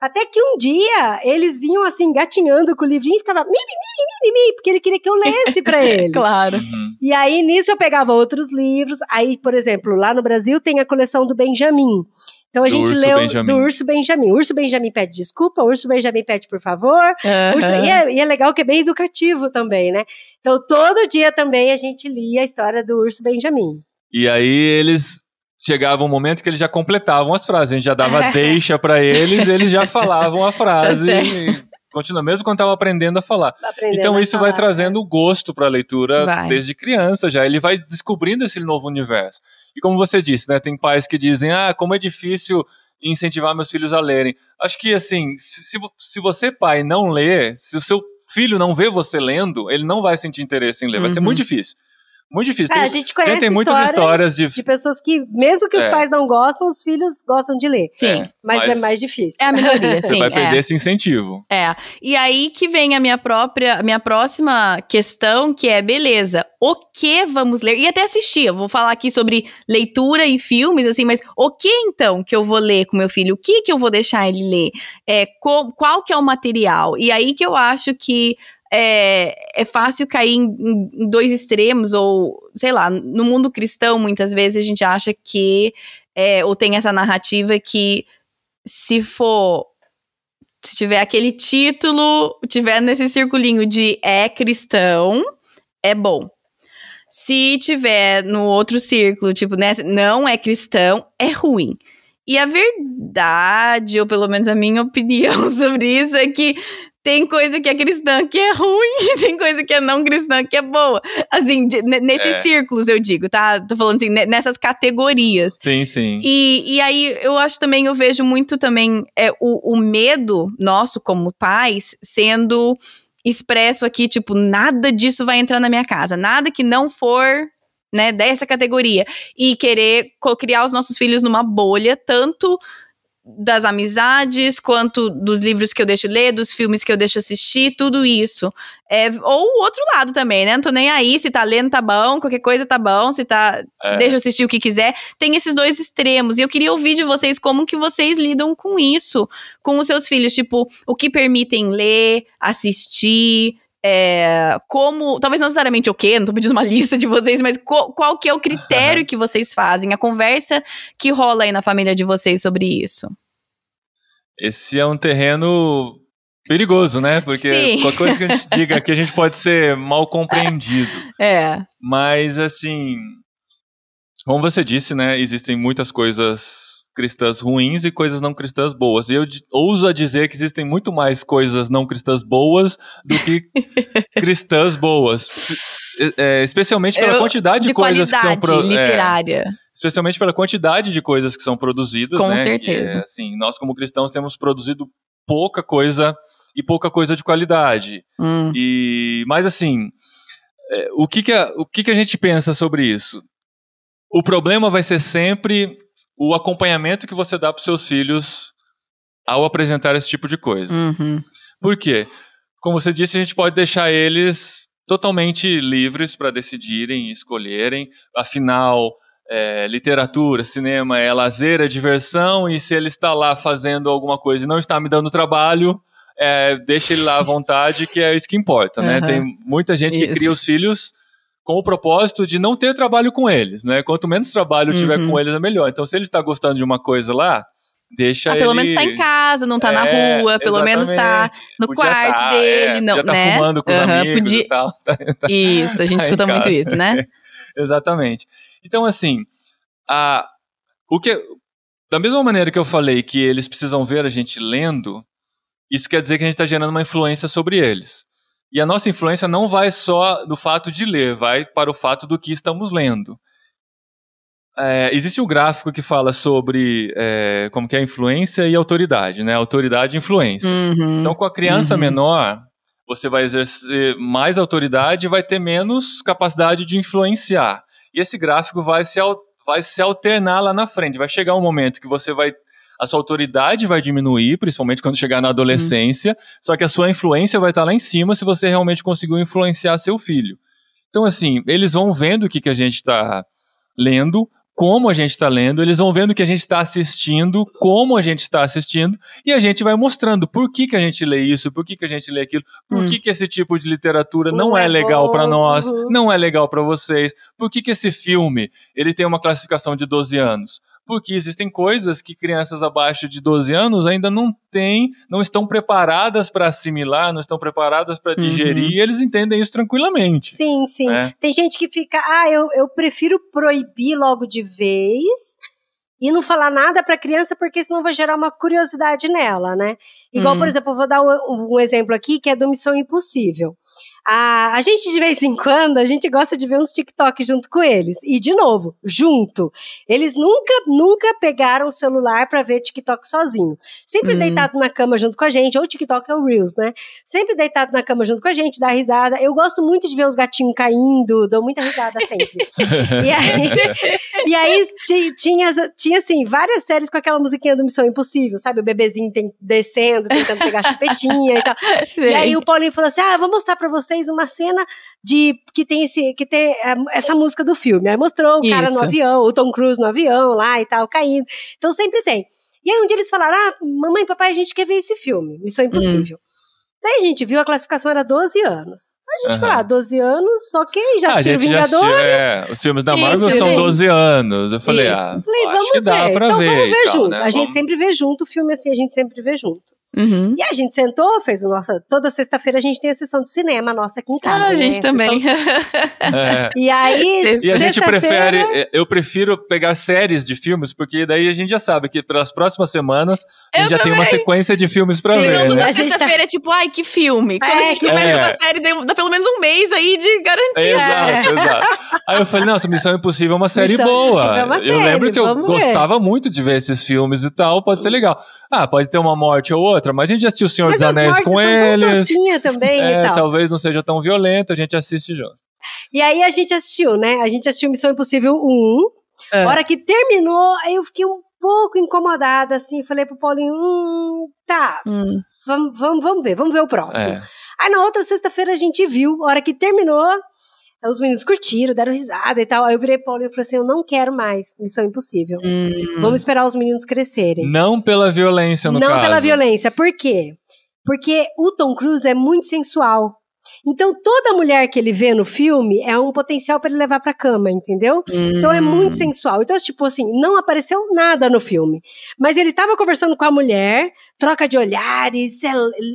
Até que um dia eles vinham assim, gatinhando com o livrinho e ficava mi, mi, mi, mi, mi, porque ele queria que eu lesse para [laughs] ele. claro. Uhum. E aí nisso eu pegava outros livros. Aí, por exemplo, lá no Brasil tem a coleção do Benjamin. Então a Do gente Urso leu Benjamin. do Urso Benjamin. Urso Benjamin pede desculpa, Urso Benjamin pede por favor. Urso- Aham. e, é, e é legal que é bem educativo também, né? Então todo dia também a gente lia a história do Urso Benjamin. E aí eles chegava um momento que eles já completavam as frases, a gente já dava [laughs] deixa pra eles, eles já falavam a frase. Tá certo. e continua mesmo quando estavam aprendendo a falar. Aprendendo Então a isso vai falar. trazendo gosto pra leitura Vai. desde criança já. Ele vai descobrindo esse novo universo. E como você disse, né, tem pais que dizem: "Ah, como é difícil incentivar meus filhos a lerem". Acho que assim, se, se vo- se você pai não lê, se o seu filho não vê você lendo, ele não vai sentir interesse em ler. Vai ser Uhum. muito difícil. Muito difícil. É, Tem- a gente conhece tem muitas histórias de, de pessoas que, mesmo que os É. pais não gostam, os filhos gostam de ler. Sim. É, Mas, é mas mais difícil. É a minoria, [laughs] Você sim. vai perder é. esse incentivo. É. E aí que vem a minha própria, a minha próxima questão, que é, beleza, o que vamos ler? E até assistir, eu vou falar aqui sobre leitura e filmes, assim, mas o que então que eu vou ler com meu filho? O que que eu vou deixar ele ler? É, co- qual que é o material? E aí que eu acho que é, é fácil cair em, em- dois extremos, ou, sei lá, no mundo cristão, muitas vezes a gente acha que, é, ou tem essa narrativa que se for se tiver aquele título, tiver nesse circulinho de é cristão, é bom. Se tiver no outro círculo, tipo, nessa, não é cristão, é ruim. E a verdade, ou pelo menos a minha [laughs] opinião sobre isso, é que tem coisa que é cristã que é ruim, e [laughs] tem coisa que é não cristã que é boa. Assim, de- ne- nesses É. círculos, eu digo, tá? Tô falando assim, ne- nessas categorias. Sim, sim. E, e aí eu acho também, eu vejo muito também é, o, o medo nosso como pais sendo expresso aqui, tipo, nada disso vai entrar na minha casa, nada que não for, né, dessa categoria. E querer criar os nossos filhos numa bolha, tanto das amizades, quanto dos livros que eu deixo ler, dos filmes que eu deixo assistir, tudo isso. É, ou o outro lado também, né? Não tô nem aí, se tá lendo tá bom, qualquer coisa tá bom, se tá É. deixa eu assistir o que quiser. Tem esses dois extremos. E eu queria ouvir de vocês como que vocês lidam com isso, com os seus filhos. Tipo, o que permitem ler, assistir. É, como, talvez não necessariamente o quê, não tô pedindo uma [laughs] lista de vocês, mas co- qual que é o critério que vocês fazem, a conversa que rola aí na família de vocês sobre isso. Esse é um terreno perigoso, né? Porque Sim. qualquer coisa que a gente diga aqui, a gente pode ser mal [laughs] compreendido. É, Mas, assim, como você disse, né? Existem muitas coisas cristãs ruins e coisas não cristãs boas. E eu ouso a dizer que existem muito mais coisas não cristãs boas do que [laughs] cristãs boas. É, especialmente pela Eu- quantidade de, de coisas que são qualidade pro- é, literária. especialmente pela quantidade de coisas que são produzidas, Com né? certeza. Que é, assim, nós como cristãos temos produzido pouca coisa e pouca coisa de qualidade. Hum, E, mas assim, é, o que que a, o que que a gente pensa sobre isso? O problema vai ser sempre o acompanhamento que você dá para seus filhos ao apresentar esse tipo de coisa. uhum. Por quê? Como você disse, a gente pode deixar eles totalmente livres para decidirem e escolherem. Afinal, é, literatura, cinema é lazer, é diversão, e se ele está lá fazendo alguma coisa e não está me dando trabalho, é, deixa ele lá à vontade, que é isso que importa, né? Aham. Tem muita gente que Isso. cria os filhos com o propósito de não ter trabalho com eles, né? Quanto menos trabalho tiver Uhum. com eles, é melhor. Então, se ele está gostando de uma coisa lá, deixa Ah, ele... pelo menos tá em casa, não tá na É, rua, pelo menos tá exatamente. no Podia quarto tá, dele, é, não, tá né? fumando com os amigos podia- e tal. Tá- tá- [laughs] Isso, a gente tá escuta muito isso, né? [laughs] Exatamente. Então, assim, a, o que, da mesma maneira que eu falei que eles precisam ver a gente lendo, isso quer dizer que a gente está gerando uma influência sobre eles. E a nossa influência não vai só do fato de ler, vai para o fato do que estamos lendo. É, existe um gráfico que fala sobre é, como que é influência e autoridade, né? Autoridade e influência. Uhum. Então, com a criança Uhum. menor, você vai exercer mais autoridade e vai ter menos capacidade de influenciar. E esse gráfico vai se, vai se alternar lá na frente. Vai chegar um momento que você vai. A sua autoridade vai diminuir, principalmente quando chegar na adolescência, só que a sua influência vai estar lá em cima se você realmente conseguiu influenciar seu filho. Então, assim, eles vão vendo o que, que a gente está lendo, como a gente está lendo, eles vão vendo o que a gente está assistindo, como a gente está assistindo, e a gente vai mostrando por que, que a gente lê isso, por que, que a gente lê aquilo, por Hum. que, que esse tipo de literatura não, Não é, legal para nós, uhum. não é legal para vocês, por que, que esse filme ele tem uma classificação de 12 anos, porque existem coisas que crianças abaixo de 12 anos ainda não têm, não estão preparadas para assimilar, não estão preparadas para digerir, uhum. e eles entendem isso tranquilamente. Sim, sim. É. Tem gente que fica, ah, eu, eu prefiro proibir logo de vez e não falar nada para a criança porque senão vai gerar uma curiosidade nela, né? Igual, uhum. por exemplo, eu vou dar um, um, exemplo aqui que é do Missão Impossível. A, a gente, de vez em quando, a gente gosta de ver uns TikTok junto com eles. E, de novo, junto. Eles nunca, nunca pegaram o celular para ver TikTok sozinho. Sempre hum. deitado na cama junto com a gente, ou TikTok é o Reels, né? Sempre deitado na cama junto com a gente, dá risada. Eu gosto muito de ver os gatinhos caindo, dou muita risada sempre. [laughs] e aí, e aí tinha, tinha, assim, várias séries com aquela musiquinha do Missão Impossível, sabe? O bebezinho tem, descendo, tentando pegar chupetinha e tal. Sim. E aí o Paulinho falou assim: ah, vou mostrar pra você fez uma cena de que tem esse que tem é, essa música do filme. Aí mostrou o Isso. cara no avião, o Tom Cruise no avião lá e tal, caindo. Então sempre tem. E aí um dia eles falaram: "Ah, mamãe papai, a gente quer ver esse filme, Missão hum. Impossível". Hum. Daí a gente viu a classificação era 12 anos. A gente uhum. falou, ah, 12 anos, ok, já ah, assistiu Vingadores. Já, é, os filmes da Marvel são 12 anos. Eu falei, Isso. ah, falei, vamos ver. então ver vamos ver tal, junto. Né? A vamos... gente sempre vê junto o filme assim, a gente sempre vê junto. Uhum. E a gente sentou, fez o nossa. Toda sexta-feira a gente tem a sessão de cinema nossa aqui em casa. Ah, a gente né? também. [laughs] É. E aí. E a gente prefere. É, eu prefiro pegar séries de filmes, porque daí a gente já sabe que pelas próximas semanas a gente eu já também. tem uma sequência de filmes pra Sim, ver. Né? A sexta-feira é tipo, ai, que filme. Quando é, a gente começa é. uma série, dá pelo menos um mês aí de garantia. Exato, exato. Aí eu falei, nossa, Missão Impossível é uma série Missão boa. É uma série, eu lembro que eu ver. gostava muito de ver esses filmes e tal, pode ser legal. Ah, pode ter uma morte ou outra, mas a gente já assistiu O Senhor mas dos Anéis com eles. também é, e tal. talvez não seja tão violento, a gente assiste junto. E aí a gente assistiu, né? A gente assistiu Missão Impossível 1. É. A hora que terminou, aí eu fiquei um pouco incomodada, assim. Falei pro Paulinho, hum, tá, hum. Vamos, vamos, vamos ver, vamos ver o próximo. É. Aí na outra sexta-feira a gente viu, a hora que terminou, os meninos curtiram, deram risada e tal. Aí eu virei Paulo e falei assim: eu não quero mais Missão Impossível. Hum. Vamos esperar os meninos crescerem. Não pela violência, no não caso. Não pela violência. Por quê? Porque o Tom Cruise é muito sensual. Então, toda mulher que ele vê no filme é um potencial para ele levar pra cama, entendeu? Hum. Então, é muito hum. sensual. Então, tipo assim, não apareceu nada no filme. Mas ele tava conversando com a mulher, troca de olhares, é,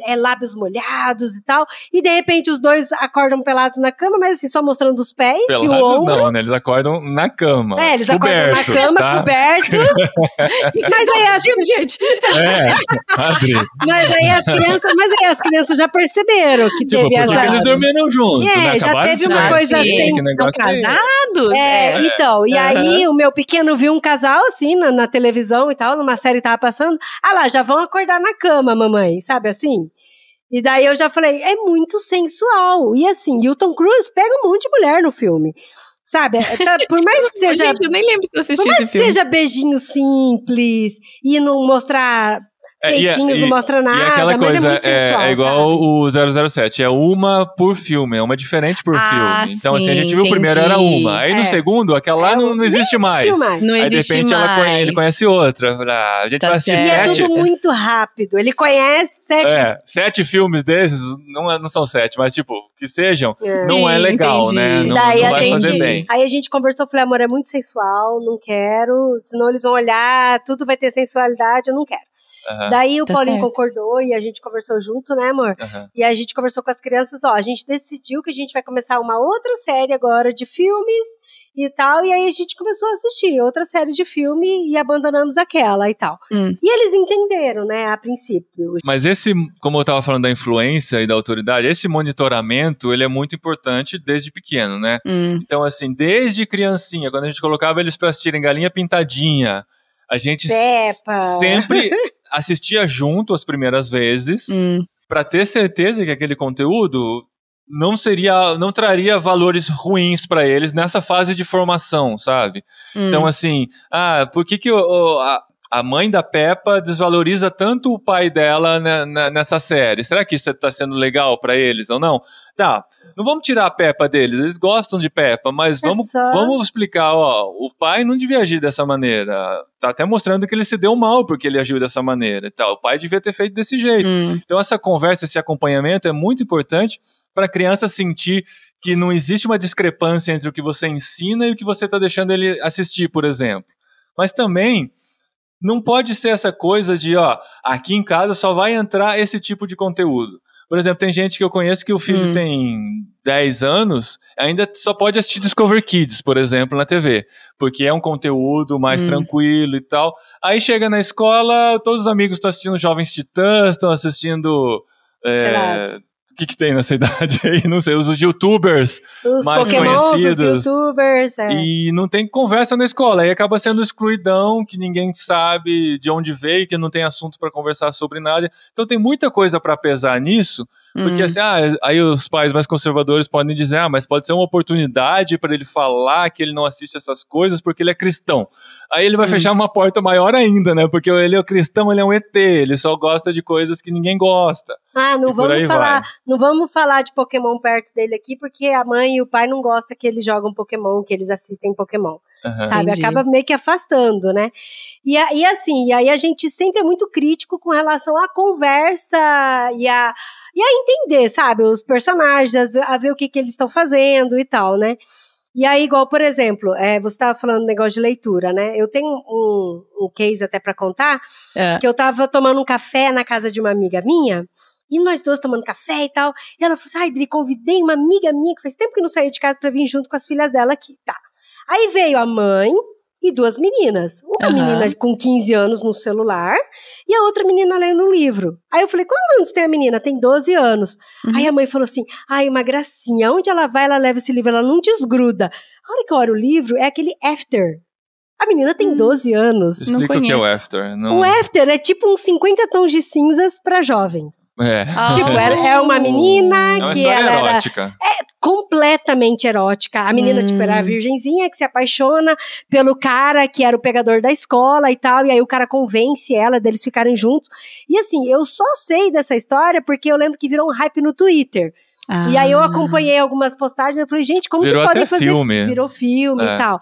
é, lábios molhados e tal. E de repente os dois acordam pelados na cama, mas assim, só mostrando os pés pelados e o ombro. Não, né? Eles acordam na cama. É, eles acordam na cama, tá? cobertos. [laughs] mas aí as gente. É, Adri. Mas aí as crianças, mas aí as crianças já perceberam que tipo, teve essa. eles dormiram juntos. É, né? já teve uma coisa assim. casados? É, é, então. E aí o meu pequeno viu um casal assim na, na televisão e tal, numa série que tava passando. Ah lá, já vão acordar na cama, mamãe, sabe assim? E daí eu já falei, é muito sensual. E assim, o Tom Cruise pega um monte de mulher no filme. Sabe? É, tá, [laughs] por mais que seja. Gente, eu nem lembro se eu assisti Por mais que seja beijinho simples e não mostrar Peitinhos e, não mostra nada, e aquela coisa, mas é muito sensual, é, igual sabe? o 007, é uma por filme, é uma diferente por ah, filme. Então, sim, assim, a gente viu entendi. o primeiro era uma. Aí é. no segundo, aquela lá é, não, não, existe mais. mais. Não Aí de repente mais. Ela, ele conhece outra. Ah, a gente tá vai assistir certo. sete. E é tudo muito rápido. Ele conhece sete. É, sete filmes desses, não, não são sete, mas tipo, que sejam, não é legal, entendi. né? Não, Daí não vai gente, fazer bem. Aí a gente conversou, falei, amor, é muito sensual, não quero, senão eles vão olhar, tudo vai ter sensualidade, eu não quero. Uhum. Daí o tá Paulinho certo. concordou e a gente conversou junto, né, amor? Uhum. E a gente conversou com as crianças, ó, a gente decidiu que a gente vai começar uma outra série agora de filmes e tal, e aí a gente começou a assistir outra série de filme e abandonamos aquela e tal. Hum. E eles entenderam, né, a princípio. Mas esse, como eu tava falando da influência e da autoridade, esse monitoramento, ele é muito importante desde pequeno, né? Hum. Então, assim, desde criancinha, quando a gente colocava eles para assistirem Galinha Pintadinha, a gente sempre [laughs] assistia junto as primeiras vezes hum. para ter certeza que aquele conteúdo não seria, não traria valores ruins para eles nessa fase de formação, sabe? Hum. Então assim, ah, por que que o, a, a mãe da Peppa desvaloriza tanto o pai dela nessa série. Será que isso está sendo legal para eles ou não? Tá, não vamos tirar a Peppa deles, eles gostam de Peppa, mas é vamos, só... vamos explicar, ó, o pai não devia agir dessa maneira. Tá até mostrando que ele se deu mal porque ele agiu dessa maneira e tal. O pai devia ter feito desse jeito. Hum. Então essa conversa, esse acompanhamento é muito importante para a criança sentir que não existe uma discrepância entre o que você ensina e o que você está deixando ele assistir, por exemplo. Mas também não pode ser essa coisa de, ó, aqui em casa só vai entrar esse tipo de conteúdo. Por exemplo, tem gente que eu conheço que o filho hum. tem 10 anos, ainda só pode assistir Discover Kids, por exemplo, na TV, porque é um conteúdo mais hum. tranquilo e tal. Aí chega na escola, todos os amigos estão assistindo Jovens Titãs, estão assistindo. É, o que, que tem nessa idade aí? [laughs] Não sei, os youtubers os mais Pokémons, conhecidos. Os youtubers, é. E não tem conversa na escola, aí acaba sendo excluidão, que ninguém sabe de onde veio, que não tem assunto para conversar sobre nada. Então tem muita coisa para pesar nisso, porque hum. assim, ah, aí os pais mais conservadores podem dizer, ah, mas pode ser uma oportunidade para ele falar que ele não assiste essas coisas porque ele é cristão. Aí ele vai hum. fechar uma porta maior ainda, né? Porque ele é cristão, ele é um ET, ele só gosta de coisas que ninguém gosta. Ah, não vamos falar, vai. não vamos falar de Pokémon perto dele aqui, porque a mãe e o pai não gostam que eles jogam Pokémon, que eles assistem Pokémon. Uhum. Sabe? Entendi. Acaba meio que afastando, né? E, e assim, e aí a gente sempre é muito crítico com relação à conversa e a, e a entender, sabe? Os personagens, a ver o que, que eles estão fazendo e tal, né? E aí, igual, por exemplo, é, você estava falando negócio de leitura, né? Eu tenho um, um case até para contar, é. que eu estava tomando um café na casa de uma amiga minha, e nós dois tomando café e tal. E ela falou assim: ai, Dri, convidei uma amiga minha que faz tempo que não saía de casa para vir junto com as filhas dela aqui. Tá. Aí veio a mãe e duas meninas. Uma uhum. menina com 15 anos no celular e a outra menina lendo um livro. Aí eu falei: quantos anos tem a menina? Tem 12 anos. Uhum. Aí a mãe falou assim: ai, uma gracinha. Onde ela vai, ela leva esse livro, ela não desgruda. A hora que eu olho o livro, é aquele after. A menina tem 12 hum. anos. Explica o que é o after. Não... O after é tipo uns 50 tons de cinzas para jovens. É. Ah. Tipo, é, uma menina é uma que ela erótica. era é completamente erótica. A menina hum. tipo era a hum. virgenzinha que se apaixona pelo cara que era o pegador da escola e tal, e aí o cara convence ela deles ficarem juntos. E assim, eu só sei dessa história porque eu lembro que virou um hype no Twitter. Ah. E aí eu acompanhei algumas postagens e falei, gente, como Virou que podem fazer filme. Virou filme é. e tal.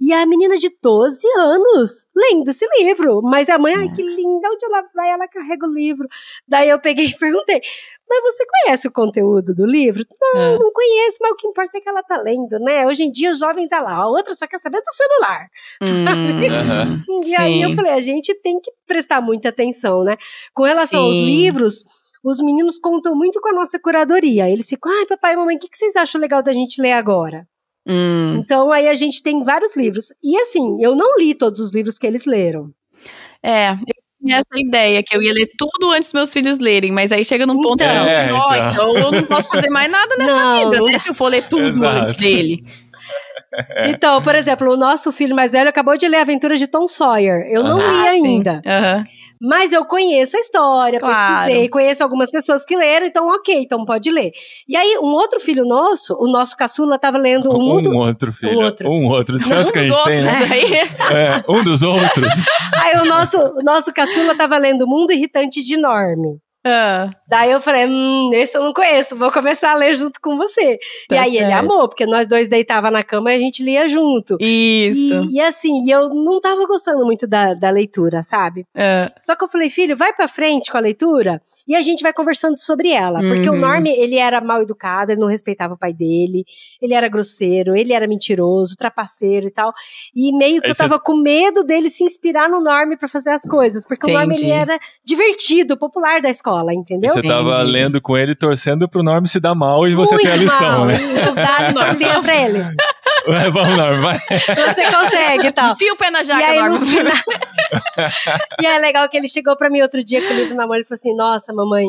E a menina de 12 anos lendo esse livro. Mas a mãe, ai, que linda, onde ela vai? Ela carrega o livro. Daí eu peguei e perguntei: Mas você conhece o conteúdo do livro? Não, é. não conheço, mas o que importa é que ela tá lendo, né? Hoje em dia os jovens, ah lá, a outra só quer saber do celular. Hum, [laughs] e aí eu falei: a gente tem que prestar muita atenção, né? Com relação Sim. aos livros os meninos contam muito com a nossa curadoria. Eles ficam, ai, papai e mamãe, o que, que vocês acham legal da gente ler agora? Hum. Então aí a gente tem vários livros. E assim, eu não li todos os livros que eles leram. É, eu tinha essa ideia que eu ia ler tudo antes dos meus filhos lerem, mas aí chega num ponto então, é, então. então eu não posso fazer mais nada nessa não, vida, né? Se eu for ler tudo Exato. antes dele. [laughs] Então, por exemplo, o nosso filho mais velho acabou de ler Aventuras de Tom Sawyer. Eu não ah, li ainda. Uhum. Mas eu conheço a história, claro. pesquisei, conheço algumas pessoas que leram, então ok, então pode ler. E aí, um outro filho nosso, o nosso caçula, estava lendo O [laughs] Mundo... Um outro filho. Um outro. Um outro. Tanto um que a gente tem, né? É, um dos outros. [laughs] aí o nosso, o nosso caçula estava lendo O Mundo Irritante de Norme. Ah. Daí eu falei, hum, esse eu não conheço, vou começar a ler junto com você. Tá e aí certo. ele amou, porque nós dois deitava na cama e a gente lia junto. Isso. E, e assim, eu não tava gostando muito da, da leitura, sabe? Uh. Só que eu falei, filho, vai pra frente com a leitura e a gente vai conversando sobre ela. Porque uhum. o Norm, ele era mal educado, ele não respeitava o pai dele, ele era grosseiro, ele era mentiroso, trapaceiro e tal. E meio que eu tava com medo dele se inspirar no Norm para fazer as coisas, porque Entendi. o Norm, ele era divertido, popular da escola, entendeu? Você tava Entendi. lendo com ele, torcendo pro Norm se dar mal e você ter a lição, mal. né? E dá a [laughs] liçãozinha pra ele. É, vamos, Norm, vai. Você consegue e tal. Fio o pé na jaca, e aí, Norm. Final... [laughs] e é legal que ele chegou pra mim outro dia com o livro na mão e falou assim, nossa, mamãe,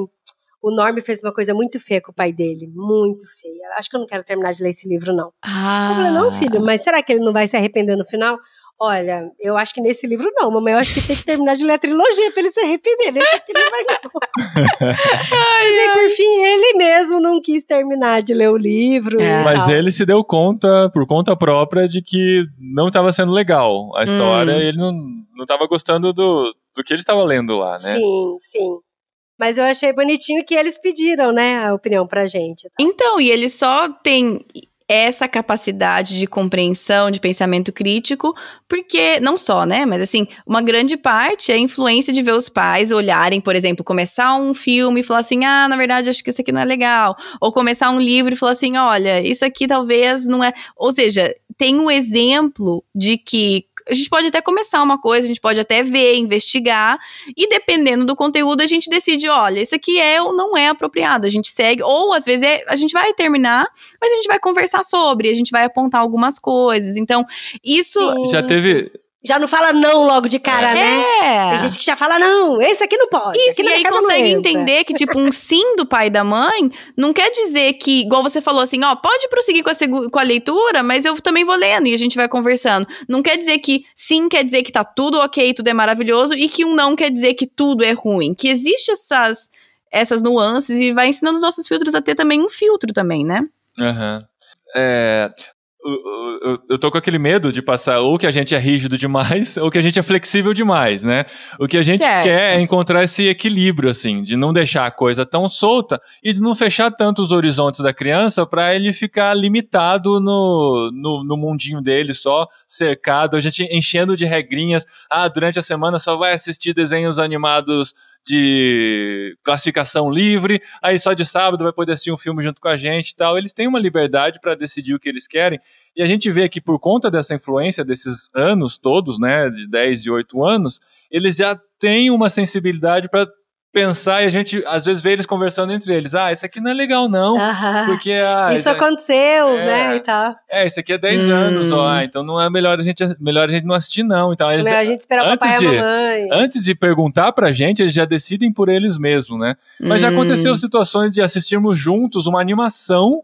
o Norm fez uma coisa muito feia com o pai dele. Muito feia. Acho que eu não quero terminar de ler esse livro, não. Ah. Eu falei, não, filho, mas será que ele não vai se arrepender no final? Olha, eu acho que nesse livro não, mamãe. Eu acho que tem que terminar de ler a trilogia pra ele se arrepender. Nesse aqui não vai não. ai, [laughs] Mas aí, por fim, ele mesmo não quis terminar de ler o livro. É. Mas tal. ele se deu conta, por conta própria, de que não estava sendo legal a história. Hum. ele não, não tava gostando do, do que ele estava lendo lá, né? Sim, sim. Mas eu achei bonitinho que eles pediram, né, a opinião pra gente. Então, e ele só tem essa capacidade de compreensão, de pensamento crítico, porque não só, né, mas assim, uma grande parte é a influência de ver os pais olharem, por exemplo, começar um filme e falar assim: "Ah, na verdade, acho que isso aqui não é legal", ou começar um livro e falar assim: "Olha, isso aqui talvez não é", ou seja, tem um exemplo de que a gente pode até começar uma coisa, a gente pode até ver, investigar, e dependendo do conteúdo, a gente decide, olha, isso aqui é ou não é apropriado. A gente segue, ou às vezes é, a gente vai terminar, mas a gente vai conversar sobre, a gente vai apontar algumas coisas. Então, isso. Sim. Já teve já não fala não logo de cara, é. né? Tem gente que já fala não, esse aqui não pode. Isso, e aí consegue entender que, tipo, um sim do pai e da mãe não quer dizer que, igual você falou assim, ó, pode prosseguir com a, com a leitura, mas eu também vou lendo e a gente vai conversando. Não quer dizer que sim quer dizer que tá tudo ok, tudo é maravilhoso, e que um não quer dizer que tudo é ruim. Que existe essas, essas nuances e vai ensinando os nossos filtros a ter também um filtro também, né? Aham. Uhum. É, eu, eu tô com aquele medo de passar ou que a gente é rígido demais [laughs] ou que a gente é flexível demais, né? O que a gente certo. quer é encontrar esse equilíbrio, assim, de não deixar a coisa tão solta e de não fechar tanto os horizontes da criança para ele ficar limitado no, no, no, mundinho dele, só cercado, a gente enchendo de regrinhas. Ah, durante a semana só vai assistir desenhos animados de classificação livre, aí só de sábado vai poder assistir um filme junto com a gente e tal. Eles têm uma liberdade para decidir o que eles querem. E a gente vê que por conta dessa influência desses anos todos, né, de 10 e 8 anos, eles já têm uma sensibilidade para pensar e a gente às vezes vê eles conversando entre eles. Ah, isso aqui não é legal, não. Porque ah, isso aconteceu, é, né? E tal. É, isso aqui é 10 hum. anos, ó. Ah, então não é melhor a gente, melhor a gente não assistir, não. Então, eles, melhor a gente esperar o papai de, e a mamãe. Antes de perguntar pra gente, eles já decidem por eles mesmos, né? Mas hum. já aconteceu situações de assistirmos juntos uma animação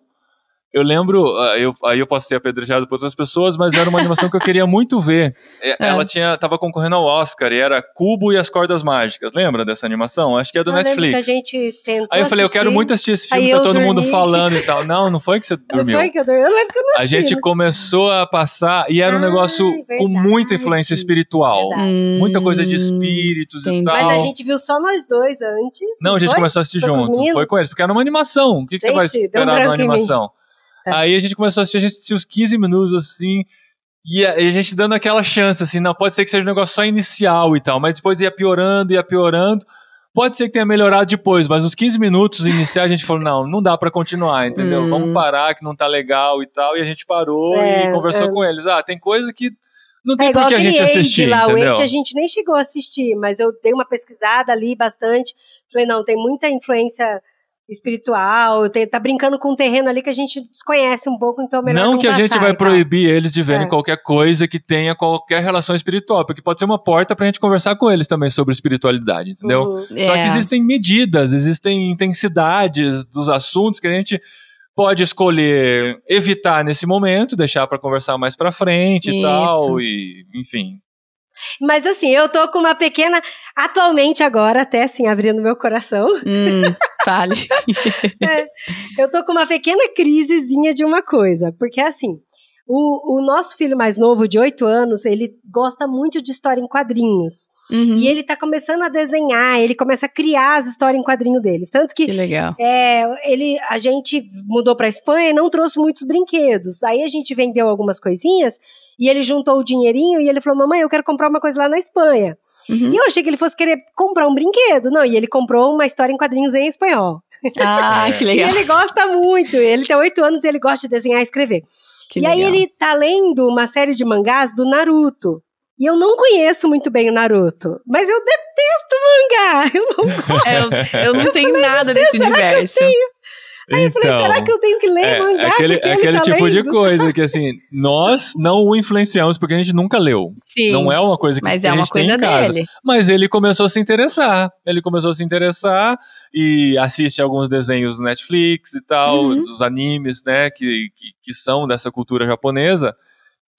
eu lembro, ah, eu, aí eu posso ser apedrejado por outras pessoas, mas era uma animação que eu queria muito ver. É. Ela tinha, tava concorrendo ao Oscar e era Cubo e as Cordas Mágicas. Lembra dessa animação? Acho que é do eu Netflix. Que a gente tentou aí eu falei, assistir. eu quero muito assistir esse filme, aí tá todo dormi. mundo falando e tal. [laughs] Não, não foi que você dormiu. Não foi que eu dormi, eu lembro que eu não assisti, A gente começou a passar e era um negócio verdade. com muita influência espiritual. Hum, muita coisa de espíritos entendi. e tal. Mas a gente viu só nós dois antes. Não, não a gente foi? começou a assistir foi junto. Com foi com eles, porque era uma animação. O que, que gente, você vai esperar numa animação? É. [laughs] Aí a gente começou a assistir, a gente assistiu uns 15 minutos assim. E a, e a, gente dando aquela chance, assim, não pode ser que seja um negócio só inicial e tal, mas depois ia piorando, ia piorando. Pode ser que tenha melhorado depois, mas os 15 minutos iniciais a gente falou: não, não dá para continuar, entendeu? Hum. Vamos parar, que não tá legal e tal. E a gente parou é, e conversou é. com eles. Ah, tem coisa que não tem é por que a gente assistir, lá, entendeu? O a gente nem chegou a assistir, mas eu dei uma pesquisada ali bastante. Falei, não, tem muita influência espiritual, tá brincando com um terreno ali que a gente desconhece um pouco, então é melhor não, não que a gente vai proibir eles de verem é. qualquer coisa que tenha qualquer relação espiritual, porque pode ser uma porta pra gente conversar com eles também sobre espiritualidade, entendeu? Uhum. Só é. que existem medidas, existem intensidades dos assuntos que a gente pode escolher evitar nesse momento, deixar para conversar mais para frente Isso. e tal, e enfim. Mas assim, eu tô com uma pequena. Atualmente, agora, até assim, abrindo meu coração. Hum, [laughs] fale. [laughs] é, eu tô com uma pequena crisezinha de uma coisa. Porque assim, o, o nosso filho mais novo, de 8 anos, ele gosta muito de história em quadrinhos. Uhum. E ele tá começando a desenhar, ele começa a criar as histórias em quadrinho deles. Tanto que, que legal. É, ele, a gente mudou pra Espanha e não trouxe muitos brinquedos. Aí a gente vendeu algumas coisinhas e ele juntou o dinheirinho e ele falou: Mamãe, eu quero comprar uma coisa lá na Espanha. Uhum. E eu achei que ele fosse querer comprar um brinquedo. Não, e ele comprou uma história em quadrinhos em espanhol. Ah, que legal. e ele gosta muito. Ele tem oito anos e ele gosta de desenhar e escrever. Que e legal. aí ele tá lendo uma série de mangás do Naruto. E eu não conheço muito bem o Naruto, mas eu detesto mangá. [laughs] Eu não [laughs] gosto. É, eu, eu, não eu tenho falei, nada desse universo. Aí então, eu falei, será que eu tenho que ler é, mangá? Aquele, aquele tá tipo lendo, de coisa [laughs] que, assim, nós não o influenciamos porque a gente nunca leu. Sim, não é uma coisa que mas a é gente uma tem coisa. Dele. Mas ele começou a se interessar. Ele começou a se interessar e assiste alguns desenhos do Netflix e tal, uhum. dos animes, né, que, que, que são dessa cultura japonesa.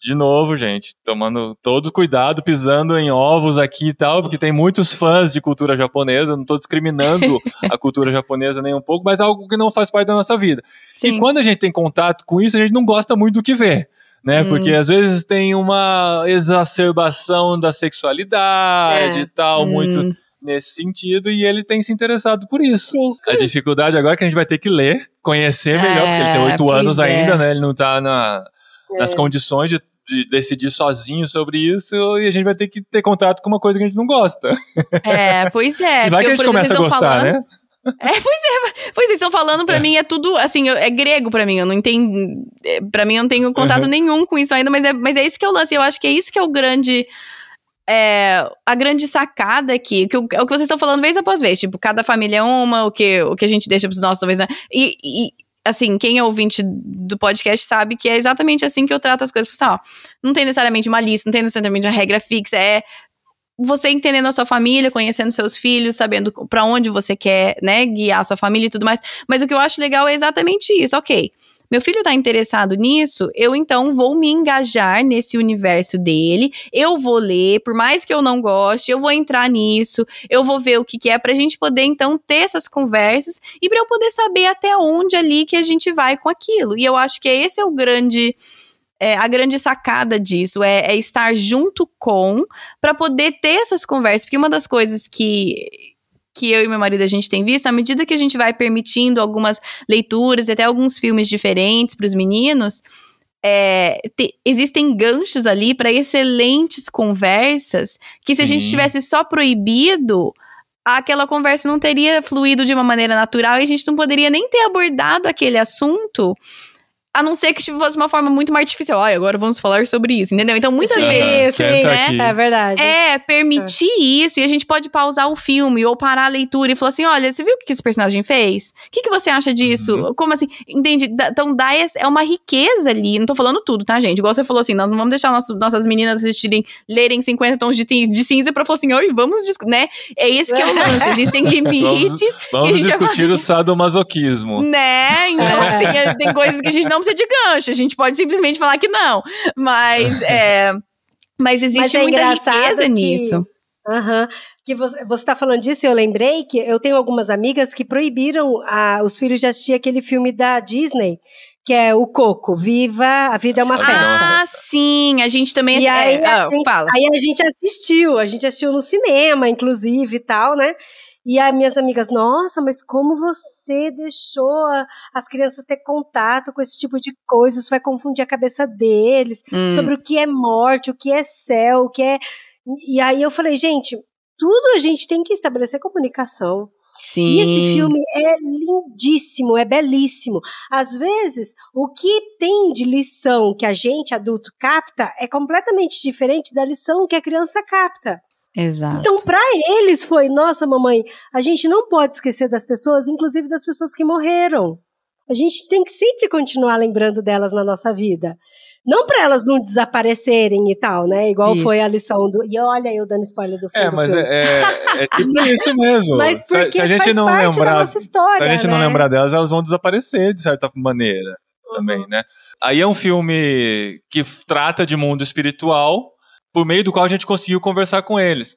De novo, gente, tomando todo cuidado, pisando em ovos aqui e tal, porque tem muitos fãs de cultura japonesa, não estou discriminando [laughs] a cultura japonesa nem um pouco, mas é algo que não faz parte da nossa vida. Sim. E quando a gente tem contato com isso, a gente não gosta muito do que vê. Né? Hum. Porque às vezes tem uma exacerbação da sexualidade é. e tal, hum. muito nesse sentido, e ele tem se interessado por isso. Sim. A dificuldade agora é que a gente vai ter que ler, conhecer melhor, é, porque ele tem é, oito anos é. ainda, né? Ele não está na nas é. condições de, de, decidir sozinho sobre isso e a gente vai ter que ter contato com uma coisa que a gente não gosta. É, pois é. [laughs] E vai que a gente começa a gostar, falando... né? [laughs] É, pois é, pois vocês estão falando pra mim, é tudo, assim, é grego pra mim, eu não entendo, é, pra mim eu não tenho contato uhum. nenhum com isso ainda, mas é, mas é isso que é o lance, eu acho que é isso que é o grande, é, a grande sacada aqui, que o, é o que vocês estão falando vez após vez, tipo, cada família é uma, o que, o que a gente deixa pros nossos, talvez, né? e, e assim, quem é ouvinte do podcast sabe que é exatamente assim que eu trato as coisas. Assim, ó, não tem necessariamente uma lista, não tem necessariamente uma regra fixa, é você entendendo a sua família, conhecendo seus filhos, sabendo para onde você quer, né, guiar a sua família e tudo mais. Mas o que eu acho legal é exatamente isso. Ok, meu filho está interessado nisso, eu então vou me engajar nesse universo dele, eu vou ler, por mais que eu não goste, eu vou entrar nisso, eu vou ver o que, que é para a gente poder então ter essas conversas e para eu poder saber até onde ali que a gente vai com aquilo. E eu acho que esse é o grande é, a grande sacada disso é, é estar junto com para poder ter essas conversas, porque uma das coisas que que eu e meu marido a gente tem visto, à medida que a gente vai permitindo algumas leituras e até alguns filmes diferentes para os meninos, é, te, existem ganchos ali para excelentes conversas que se Sim. a gente tivesse só proibido, aquela conversa não teria fluído de uma maneira natural e a gente não poderia nem ter abordado aquele assunto a não ser que tipo, fosse uma forma muito mais artificial. Ai, agora vamos falar sobre isso, entendeu? Então, muitas sim, vezes. Sim, né? É verdade. É, permitir é. isso e a gente pode pausar o filme ou parar a leitura e falar assim: olha, você viu o que esse personagem fez? O que, que você acha disso? Uhum. Como assim? Entende? Então, dá é uma riqueza ali. Não tô falando tudo, tá, gente? Igual você falou assim: nós não vamos deixar nosso, nossas meninas assistirem, lerem 50 tons de, de cinza pra falar assim: oi, vamos né? É esse que é o [laughs] lance. Existem limites. vamos, vamos discutir [laughs] o sadomasoquismo. Né? Então, assim, [laughs] tem coisas que a gente não precisa de gancho. A gente pode simplesmente falar que não. Mas, [laughs] é, mas existe mas é muita riqueza que... nisso. Uhum. Que você está falando disso, eu lembrei que eu tenho algumas amigas que proibiram a, os filhos de assistir aquele filme da Disney, que é o Coco, Viva, a Vida é uma Festa. Ah, sim, a gente também... E aí, é, a gente, fala. aí a gente assistiu, a gente assistiu no cinema, inclusive, e tal, né? E as minhas amigas, nossa, mas como você deixou as crianças ter contato com esse tipo de coisa? Isso vai confundir a cabeça deles hum. sobre o que é morte, o que é céu, o que é. E aí eu falei, gente, tudo a gente tem que estabelecer comunicação. Sim. E esse filme é lindíssimo, é belíssimo. Às vezes, o que tem de lição que a gente adulto capta é completamente diferente da lição que a criança capta. Exato. Então, para eles foi, nossa, mamãe, a gente não pode esquecer das pessoas, inclusive das pessoas que morreram. A gente tem que sempre continuar lembrando delas na nossa vida. Não para elas não desaparecerem e tal, né? Igual isso. foi a lição do. E olha eu dando spoiler do filme. É, mas é, é, é, tipo [laughs] isso mesmo. mas porque se, se a gente não lembrar, história, se a gente né? não lembrar delas, elas vão desaparecer de certa maneira uhum. também, né? Aí é um filme que trata de mundo espiritual, por meio do qual a gente conseguiu conversar com eles.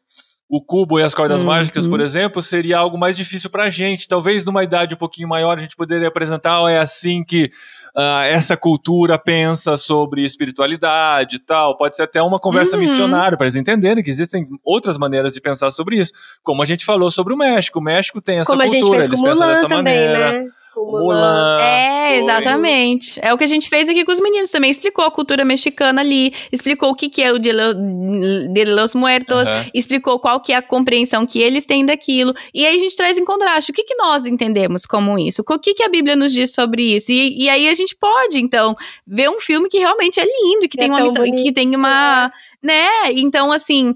O cubo e as cordas uhum. mágicas, por exemplo, seria algo mais difícil para a gente. Talvez numa idade um pouquinho maior a gente poderia apresentar, oh, é assim que uh, essa cultura pensa sobre espiritualidade e tal. Pode ser até uma conversa uhum. missionária para eles entenderem que existem outras maneiras de pensar sobre isso. Como a gente falou sobre o México. O México tem essa Como cultura, eles pensam dessa também, maneira. Né? Mulan. É, exatamente. É o que a gente fez aqui com os meninos também. Explicou a cultura mexicana ali, explicou o que, que é o Dia de los Muertos, uhum. explicou qual que é a compreensão que eles têm daquilo. E aí a gente traz em contraste o que, que nós entendemos como isso, o que, que a Bíblia nos diz sobre isso. E, e aí a gente pode, então, ver um filme que realmente é lindo, que, é tem, uma missão, que tem uma. É né? Então, assim,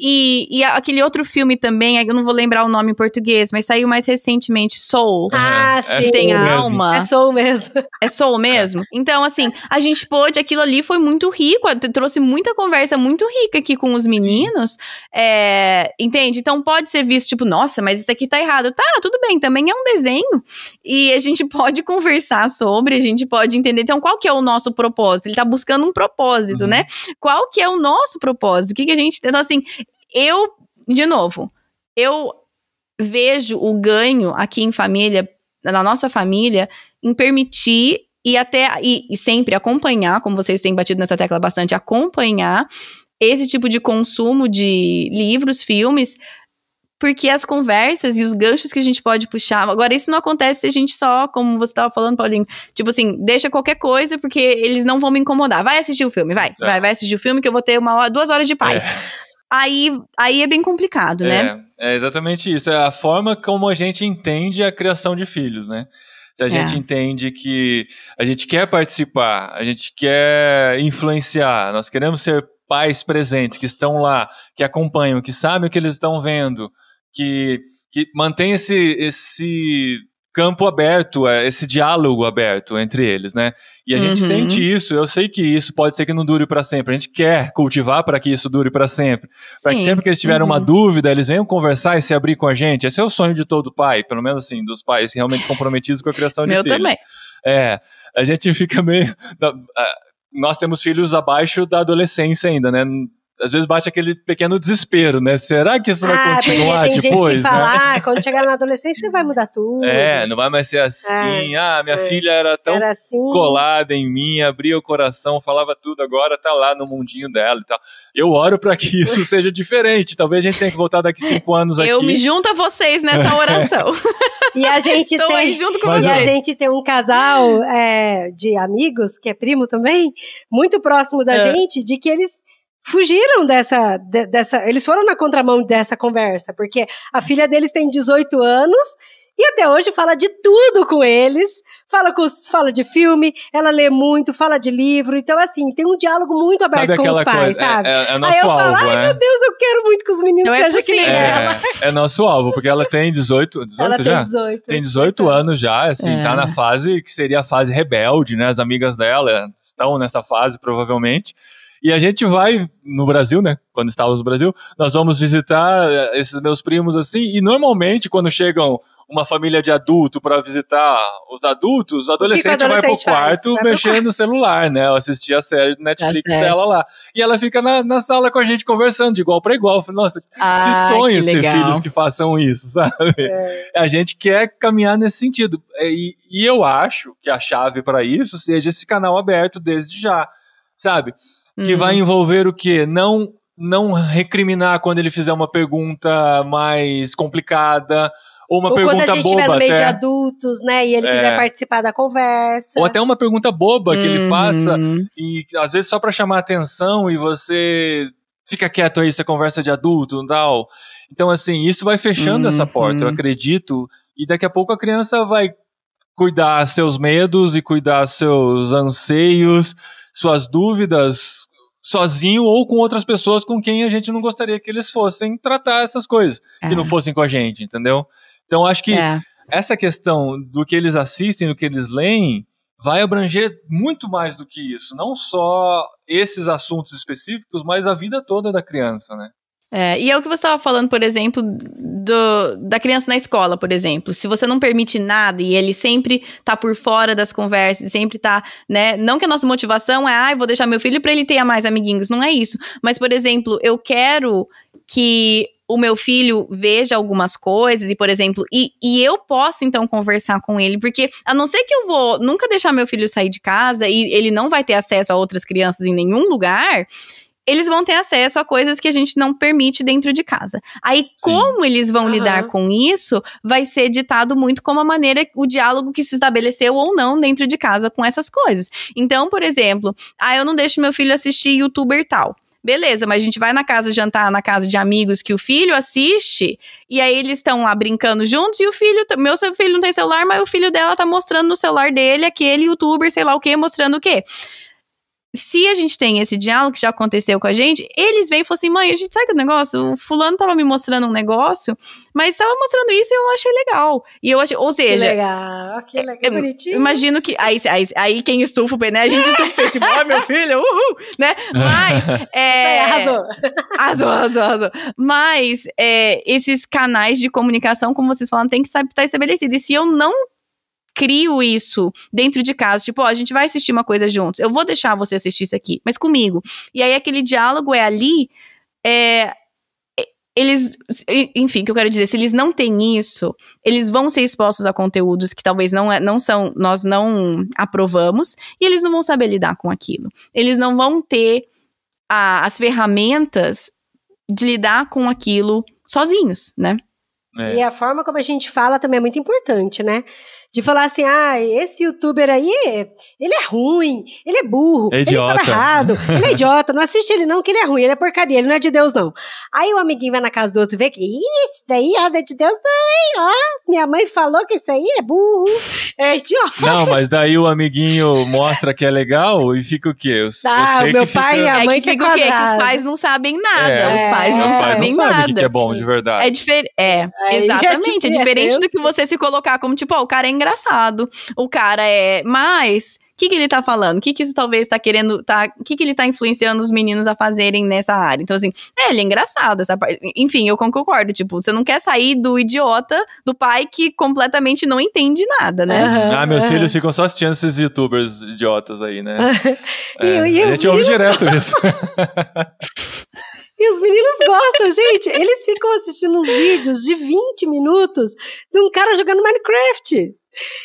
e, e, aquele outro filme também, eu não vou lembrar o nome em português, mas saiu mais recentemente, Soul. Ah, é sim. Tem alma. É Soul mesmo. É Soul mesmo? Então, assim, a gente pôde, aquilo ali foi muito rico, trouxe muita conversa muito rica aqui com os meninos, é, entende? Então pode ser visto, tipo, nossa, mas isso aqui tá errado. Tá, tudo bem, também é um desenho, e a gente [laughs] pode conversar sobre, a gente pode entender. Então, qual que é o nosso propósito? Ele tá buscando um propósito, uhum. né? Qual que é o nosso nosso propósito. O que, que a gente. Então, assim, eu, de novo, eu vejo o ganho aqui em família, na nossa família, em permitir e até e, e, sempre acompanhar, como vocês têm batido nessa tecla bastante, acompanhar esse tipo de consumo de livros, filmes, porque as conversas e os ganchos que a gente pode puxar. Agora, isso não acontece se a gente só, como você estava falando, Paulinho, tipo assim, deixa qualquer coisa, porque eles não vão me incomodar. Vai assistir o filme, vai. É. Vai, vai assistir o filme que eu vou ter uma duas horas de paz. É. Aí, aí é bem complicado, né? É. É exatamente isso. É a forma como a gente entende a criação de filhos, né? Se a gente é. entende que a gente quer participar, a gente quer influenciar, nós queremos ser pais presentes que estão lá, que acompanham, que sabem o que eles estão vendo, que, que mantém esse, esse campo aberto, é, esse diálogo aberto entre eles, né? E a uhum. gente sente isso. Eu sei que isso pode ser que não dure para sempre. A gente quer cultivar para que isso dure para sempre, para que sempre que eles tiverem uhum. uma dúvida, eles venham conversar e se abrir com a gente. Esse é o sonho de todo pai, pelo menos assim, dos pais realmente comprometidos com a criação de Meu filhos. Meu também. É, a gente fica meio nós temos filhos abaixo da adolescência ainda, né? Às vezes bate aquele pequeno desespero, né? Será que isso vai ah, continuar tem depois? Gente que fala, né? ah, quando chegar na adolescência vai mudar tudo. É, não vai mais ser assim. É, ah, minha é. filha era tão era assim. colada em mim, abria o coração, falava tudo, agora tá lá no mundinho dela e tal. Eu oro para que isso [laughs] seja diferente. Talvez a gente tenha que voltar daqui cinco anos aqui. Eu me junto a vocês nessa oração. [laughs] e a gente tem, aí junto com e a gente tem um casal é, de amigos que é primo também, muito próximo da é. gente, de que eles fugiram dessa, de, dessa. Eles foram na contramão dessa conversa, porque a filha deles tem 18 anos e até hoje fala de tudo com eles. Fala, com, fala de filme, ela lê muito, fala de livro. Então, assim, tem um diálogo muito aberto com os pais, coisa, sabe? É, é, é nosso Aí eu alvo, falo, ai é. meu Deus, eu quero muito que os meninos Não é sejam é que nem ela. É, nosso alvo, porque ela tem 18, 18 ela já? Tem 18. Tem 18 anos já, assim, tá na fase que seria a fase rebelde, né? As amigas dela estão nessa fase, provavelmente. E a gente vai no Brasil, né? Quando estávamos no Brasil, nós vamos visitar eh, esses meus primos assim, e normalmente quando chegam uma família de adulto para visitar os adultos, o adolescente, o adolescente vai pro quarto faz? mexendo no celular, né? Assistir a série do Netflix tá dela lá. E ela fica na, na, sala com a gente conversando, de igual para igual. Nossa, ah, que sonho que ter filhos que façam isso, [laughs] sabe? É. A gente quer caminhar nesse sentido. E, e eu acho que a chave para isso seja esse canal aberto desde já, sabe? Que vai uhum. envolver o quê? Não não recriminar quando ele fizer uma pergunta mais complicada ou uma ou pergunta boba. Quando a gente estiver no meio até. de adultos, né, e ele é. quiser participar da conversa. Ou até uma pergunta boba que ele faça uhum. e às vezes só para chamar atenção e você fica quieto aí, essa conversa de adulto e tal. Então, assim, isso vai fechando uhum. essa porta, eu acredito. E daqui a pouco a criança vai cuidar seus medos e cuidar seus anseios suas dúvidas sozinho ou com outras pessoas com quem a gente não gostaria que eles fossem tratar essas coisas, é. que não fossem com a gente, entendeu? Então acho que é. essa questão do que eles assistem, do que eles leem, vai abranger muito mais do que isso, não só esses assuntos específicos, mas a vida toda da criança, né? É, e é o que você estava falando, por exemplo, do, da criança na escola, por exemplo. Se você não permite nada e ele sempre tá por fora das conversas, sempre tá, né? Não que a nossa motivação é, ah, vou deixar meu filho para ele ter mais amiguinhos. Não é isso. Mas, por exemplo, eu quero que o meu filho veja algumas coisas e, por exemplo, e, e eu posso então conversar com ele, porque a não ser que eu vou nunca deixar meu filho sair de casa e ele não vai ter acesso a outras crianças em nenhum lugar, eles vão ter acesso a coisas que a gente não permite dentro de casa. Aí, Sim. como eles vão uhum. lidar com isso, vai ser ditado muito como a maneira, o diálogo que se estabeleceu ou não dentro de casa com essas coisas. Então, por exemplo, ah, eu não deixo meu filho assistir youtuber tal. Beleza, mas a gente vai na casa jantar, na casa de amigos que o filho assiste, e aí eles estão lá brincando juntos, e o filho, meu filho não tem celular, mas o filho dela tá mostrando no celular dele aquele youtuber, sei lá o que, mostrando o quê se a gente tem esse diálogo que já aconteceu com a gente, eles vêm e falam assim: mãe, a gente sabe que o negócio, o fulano tava me mostrando um negócio, mas tava mostrando isso e eu achei legal. E eu achei, ou seja. Que legal, que legal, bonitinho. Imagino que. Aí, aí, aí quem estufa o pé, né? A gente estufa o pé, tipo, ó, meu filho, uhul, né? Mas. [laughs] É, arrasou. Arrasou, arrasou, arrasou. Mas é, esses canais de comunicação, como vocês falaram, tem que estar estabelecido. E se eu não crio isso dentro de casa. Tipo, ó, a gente vai assistir uma coisa juntos. Eu vou deixar você assistir isso aqui, mas comigo. E aí aquele diálogo é ali. É, eles, enfim, o que eu quero dizer, se eles não têm isso, eles vão ser expostos a conteúdos que talvez não, é, não são, nós não aprovamos, e eles não vão saber lidar com aquilo. Eles não vão ter a, as ferramentas de lidar com aquilo sozinhos, né? É. E a forma como a gente fala também é muito importante, né? De falar assim, ah, esse youtuber aí, ele é ruim, ele é burro, É ele fala errado, [laughs] ele é idiota, não assiste ele não, que ele é ruim, ele é porcaria, ele não é de Deus não. Aí o amiguinho vai na casa do outro e vê que, "Ih, isso daí ó, não é de Deus não, hein, ó, minha mãe falou que isso aí é burro, é idiota. Não, [laughs] mas daí o amiguinho mostra que é legal e fica o quê? Eu, eu Ah, o meu que pai fica... e a é mãe que que é fica o quê? Que os pais não sabem nada. É, os pais não os pais sabem não sabem nada. o que é bom de verdade. É diferente. É, é [laughs] exatamente. tipo, É, diferente eu do que você se colocar como, tipo, ó, o cara é engraçado. O cara é. Mas. O que, que ele tá falando? O que, que isso talvez tá querendo. Tá, o que, que ele tá influenciando os meninos a fazerem nessa área? Então, assim, é, ele é engraçado. Essa parte. Enfim, eu concordo. Tipo, você não quer sair do idiota do pai que completamente não entende nada, né? Aham, Ah, meus aham. filhos ficam só assistindo esses youtubers idiotas aí, né? [laughs] E- É, e a os gente ouve meninos- direto isso. [laughs] E os meninos gostam, gente. Eles ficam assistindo uns vídeos de 20 minutos de um cara jogando Minecraft.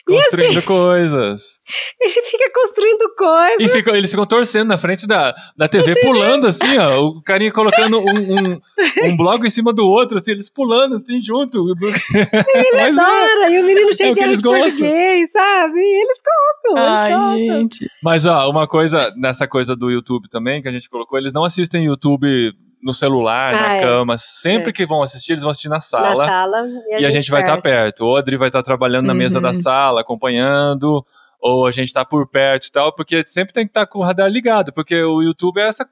Construindo coisas. [laughs] Ele fica construindo coisas. E ficam- eles ficam torcendo na frente da, da TV, pulando assim, ó. O carinha colocando um, um, um bloco em cima do outro, assim, eles pulando assim junto. [laughs] Ele Mas é, adora. E o menino cheio é de de português, sabe? E eles gostam. eles Ai, gostam. gente. Mas, ó, uma coisa nessa coisa do YouTube também, que a gente colocou, eles não assistem YouTube no celular, Ah, na é. cama. Sempre É. que vão assistir, eles vão assistir na Na sala. sala. e a gente vai estar perto. O Odri vai estar trabalhando na mesa Uhum. da sala, acompanhando, ou a gente tá por perto e tal, porque sempre tem que estar com o radar ligado, porque o YouTube é essa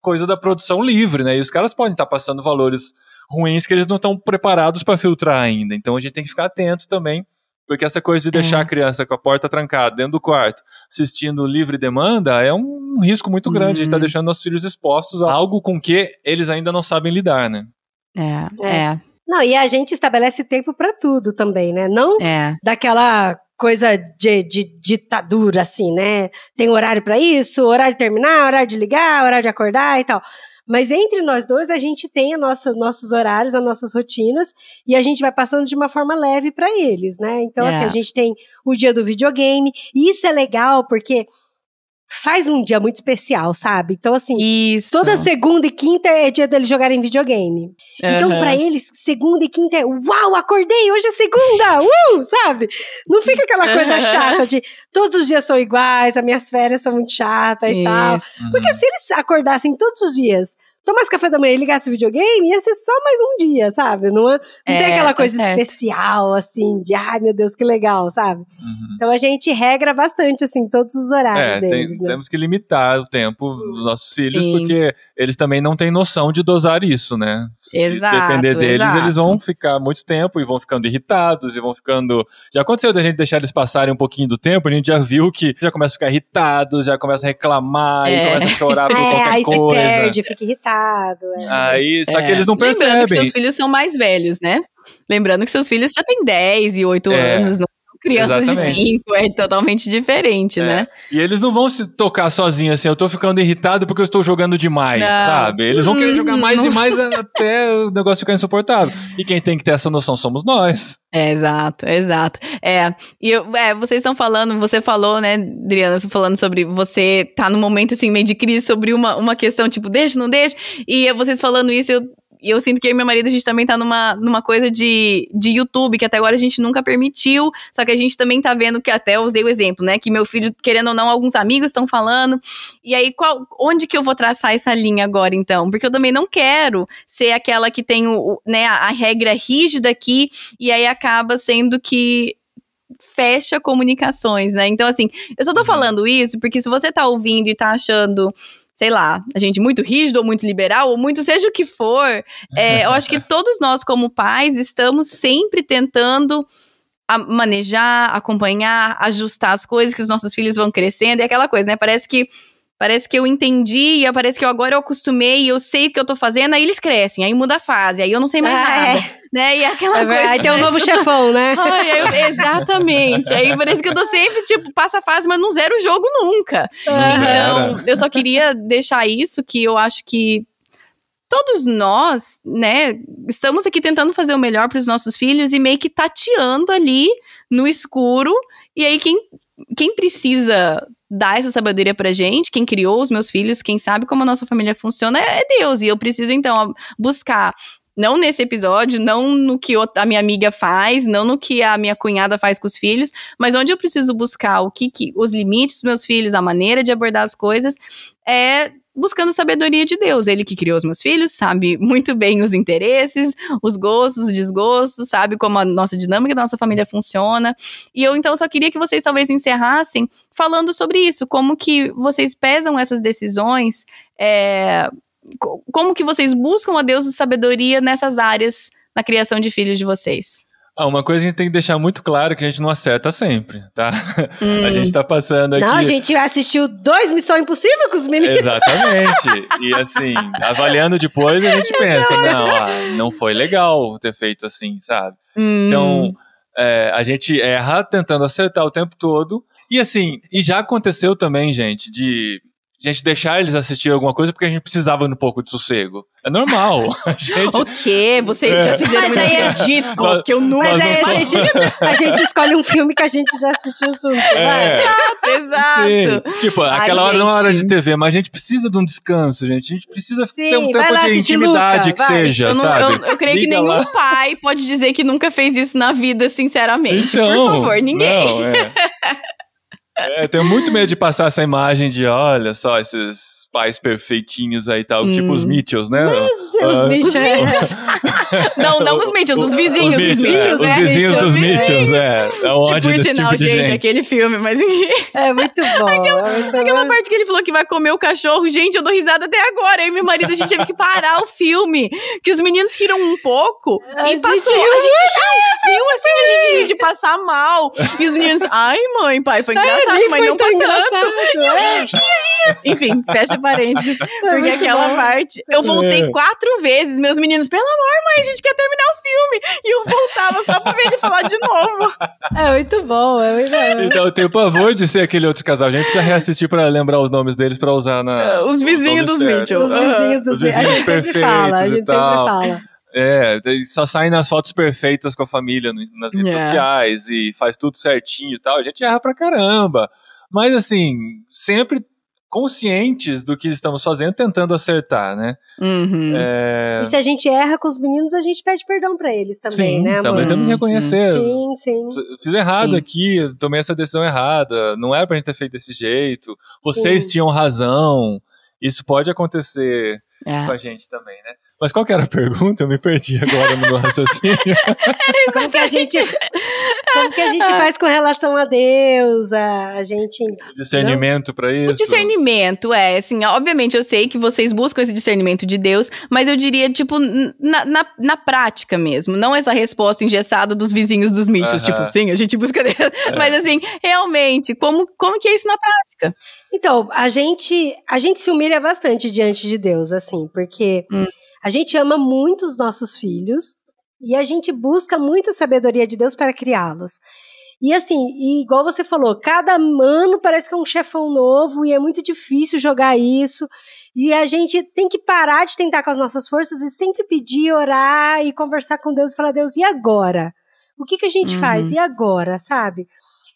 coisa da produção livre, né? E os caras podem estar passando valores ruins que eles não estão preparados para filtrar ainda. Então a gente tem que ficar atento também, porque essa coisa de deixar É. a criança com a porta trancada dentro do quarto, assistindo livre demanda, é um risco muito grande. A gente tá Uhum. deixando nossos filhos expostos a algo com que eles ainda não sabem lidar, né? É, É. é, Não, e a gente estabelece tempo pra tudo também, né? Não é. daquela coisa de, de ditadura, assim, né? Tem horário pra isso, horário de terminar, horário de ligar, horário de acordar e tal. Mas entre nós dois, a gente tem a nossa, nossos horários, as nossas rotinas, e a gente vai passando de uma forma leve pra eles, né? Então, É. assim, a gente tem o dia do videogame, e isso é legal porque faz um dia muito especial, sabe? Então, assim, Isso. toda segunda e quinta é dia deles jogarem videogame. Então, Aham. pra eles, segunda e quinta é uau, acordei, hoje é segunda, uh, sabe? Não fica aquela coisa Aham. chata de todos os dias são iguais, as minhas férias são muito chatas e tal. Isso. Porque se eles acordassem todos os dias, tomasse café da manhã e ligasse o videogame, ia ser só mais um dia, sabe? Não, é- não É, tem aquela tá coisa certo. especial, assim, de ai meu Deus, que legal, sabe? Uhum. Então a gente regra bastante, assim, todos os horários É, tem- deles, né? temos que limitar o tempo dos nossos filhos, Sim. porque eles também não têm noção de dosar isso, né? Se Exato, depender deles, exato. eles vão ficar muito tempo e vão ficando irritados e vão ficando. Já aconteceu da gente deixar eles passarem um pouquinho do tempo, a gente já viu que já começa a ficar irritados, já começa a reclamar e É. começa a chorar por [laughs] É, qualquer aí se coisa. perde, fica irritado. É. Aí, só É. que eles não Lembrando que percebem. seus filhos são mais velhos, né? Lembrando que seus filhos já têm 10 e 8 É, anos, não crianças exatamente. de 5, é totalmente diferente, É. né? E eles não vão se tocar sozinhos assim, eu tô ficando irritado porque eu estou jogando demais, Não. sabe? Eles vão querer jogar mais e Não. mais [laughs] até o negócio ficar insuportável. E quem tem que ter essa noção somos nós. É, exato, exato. É, e eu, é, vocês estão falando, você falou, né, Adriana, falando sobre você tá num momento assim, meio de crise sobre uma, uma questão, tipo, deixa, não deixa, e vocês falando isso, eu, e eu sinto que eu e meu marido, a gente também tá numa, numa coisa de, de YouTube, que até agora a gente nunca permitiu, só que a gente também tá vendo que até eu usei o exemplo, né, que meu filho, querendo ou não, alguns amigos estão falando, e aí, qual, onde que eu vou traçar essa linha agora, então? Porque eu também não quero ser aquela que tem o, né, a, a regra rígida aqui, e aí acaba sendo que fecha comunicações, né? Então, assim, eu só tô Uhum. falando isso porque se você tá ouvindo e tá achando, sei lá, a gente muito rígido ou muito liberal, ou muito seja o que for, é, eu acho que [laughs] todos nós, como pais, estamos sempre tentando a- manejar, acompanhar, ajustar as coisas que os nossos filhos vão crescendo e aquela coisa, né? Parece que Parece que eu entendi, e parece que eu agora eu acostumei, e eu sei o que eu tô fazendo, aí eles crescem, aí muda a fase, aí eu não sei mais Ah, nada, é. né? E aquela É coisa. Aí tem um novo chefão, né? [laughs] Ai, eu- exatamente. Aí parece que eu tô sempre, tipo, passa a fase, mas não zero o jogo nunca. Então, eu só queria deixar isso, que eu acho que todos nós, né, estamos aqui tentando fazer o melhor para os nossos filhos e meio que tateando ali no escuro. E aí, quem, quem precisa dar essa sabedoria pra gente, quem criou os meus filhos, quem sabe como a nossa família funciona, é Deus. E eu preciso, então, buscar Não nesse episódio, não no que a minha amiga faz, não no que a minha cunhada faz com os filhos, mas onde eu preciso buscar o que, que os limites dos meus filhos, a maneira de abordar as coisas, é buscando sabedoria de Deus. Ele que criou os meus filhos, sabe muito bem os interesses, os gostos, os desgostos, sabe como a nossa dinâmica da nossa família funciona. E eu então só queria que vocês talvez encerrassem falando sobre isso, como que vocês pesam essas decisões, é, como que vocês buscam a Deus de sabedoria nessas áreas na criação de filhos de vocês. Ah, uma coisa a gente tem que deixar muito claro que a gente não acerta sempre, tá? Hum. A gente tá passando aqui. Não, a gente assistiu dois Missão Impossível com os meninos. Exatamente. e assim, avaliando depois, a gente [laughs] pensa, não, ah, não foi legal ter feito assim, sabe? Hum. Então, é, a gente erra tentando acertar o tempo todo. E assim, e já aconteceu também, gente, de gente deixar eles assistir alguma coisa porque a gente precisava de um pouco de sossego. É normal. [laughs] A gente... o quê? Vocês é. já fizeram mas aí, acredito que eu não... Mas aí a gente, a gente escolhe um filme que a gente já assistiu junto. É. Exato, [laughs] exato. Sim. Tipo, aquela hora não é hora de TV, mas a gente precisa de um descanso, gente. A gente precisa Sim, ter um tempo de intimidade Luca, que vai. seja, eu não, sabe? Eu, eu creio Liga que nenhum lá. pai pode dizer que nunca fez isso na vida, sinceramente. Então, Por favor, ninguém. Não, é. [laughs] É, tenho muito medo de passar essa imagem de, olha só, esses pais perfeitinhos aí e tal, hum. tipo os hum. Mitchells, né? Mas, uh, os Mitchells. não, não os Mitchells, os vizinhos os dos Mitchells, é, né? Os vizinhos dos Mitchells, é. É o ódio tipo, desse sinal, tipo de gente, gente. aquele filme, mas É muito bom. [laughs] Aquela, é muito aquela parte que ele falou que vai comer o cachorro, gente, eu dou risada até agora. Eu e meu marido, a gente teve que parar o filme, que os meninos riram um pouco a e passou. Gente, a [laughs] gente riu assim, a gente riu de passar mal. E os meninos, ai mãe, pai, foi engraçado engraçado, mas não tanto. É. Enfim, fecha parênteses. [laughs] porque aquela bom. parte. Eu voltei é. quatro vezes, meus meninos, pelo amor, mãe, a gente quer terminar o filme. E eu voltava só pra ver ele falar de novo. [laughs] É muito bom, é muito bom. Então eu tenho pavor de ser aquele outro casal. A gente precisa reassistir pra lembrar os nomes deles pra usar na. É, os vizinhos dos Mitchell. Os vizinhos dos Mitchell. A gente sempre fala, a gente sempre fala. É, só saem nas fotos perfeitas com a família nas redes yeah. sociais e faz tudo certinho e tal. A gente erra pra caramba. Mas assim, sempre conscientes do que estamos fazendo, tentando acertar, né? Uhum. É... E se a gente erra com os meninos, a gente pede perdão para eles também, sim, né? Amor? Também temos que reconhecer. Sim, sim. Fiz errado sim. aqui, tomei essa decisão errada, não era pra gente ter feito desse jeito. Vocês sim. tinham razão. Isso pode acontecer é. com a gente também, né? Mas qual que era a pergunta? Eu me perdi agora no meu [laughs] raciocínio. como que a gente, como que a gente [laughs] faz com relação a Deus, a, gente... Discernimento para isso? O discernimento, é, assim, obviamente eu sei que vocês buscam esse discernimento de Deus, mas eu diria, tipo, na, na, na prática mesmo, não essa resposta engessada dos vizinhos dos mítios, uh -huh. tipo, sim, a gente busca Deus, [laughs] é. mas assim, realmente, como, como que é isso na prática? Então, a gente, a gente se humilha bastante diante de Deus, assim, porque... Hum a gente ama muito os nossos filhos e a gente busca muita sabedoria de Deus para criá-los. E assim, e igual você falou, cada ano parece que é um chefão novo e é muito difícil jogar isso. E a gente tem que parar de tentar com as nossas forças e sempre pedir, orar e conversar com Deus e falar: Deus, e agora? O que, que a gente uhum. faz? E agora, sabe?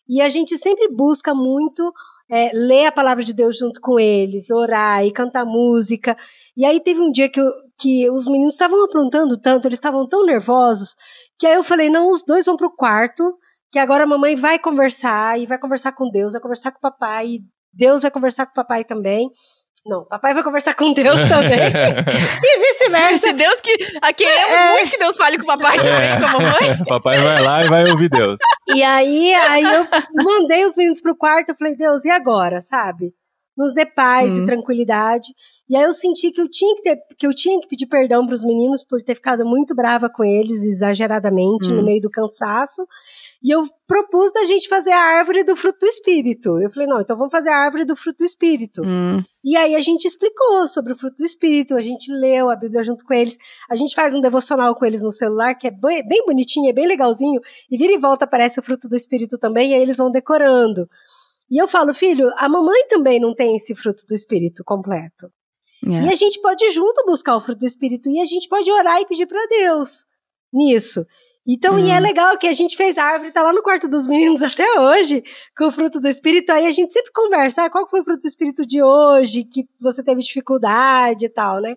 E a gente sempre busca muito é, ler a palavra de Deus junto com eles, orar e cantar música. E aí teve um dia que, eu, que os meninos estavam aprontando tanto, eles estavam tão nervosos, que aí eu falei: não, os dois vão pro quarto, que agora a mamãe vai conversar, e vai conversar com Deus, vai conversar com o papai, e Deus vai conversar com o papai também. Não, papai vai conversar com Deus [laughs] também. e vice-versa. Se Deus que. Queremos é. muito que Deus fale com o papai também, é. com a mamãe. [laughs] papai vai lá e vai ouvir Deus. E aí, aí eu mandei os meninos pro quarto, eu falei, Deus, e agora, sabe? Nos dê paz uhum. e tranquilidade. E aí eu senti que eu tinha que, ter, que eu tinha que pedir perdão para os meninos por ter ficado muito brava com eles exageradamente uhum. no meio do cansaço. E eu propus da gente fazer a árvore do fruto do espírito. Eu falei, não, então vamos fazer a árvore do fruto do espírito. Hum. E aí a gente explicou sobre o fruto do espírito, a gente leu a Bíblia junto com eles, a gente faz um devocional com eles no celular, que é bem, bem bonitinho, é bem legalzinho, e vira e volta aparece o fruto do espírito também, e aí eles vão decorando. E eu falo, filho, a mamãe também não tem esse fruto do espírito completo. É. E a gente pode junto buscar o fruto do espírito, e a gente pode orar e pedir para Deus nisso. Então, e é hum. legal que a gente fez a árvore, tá lá no quarto dos meninos [laughs] até hoje, com o fruto do Espírito. Aí a gente sempre conversa, ah, qual foi o fruto do Espírito de hoje, que você teve dificuldade e tal, né?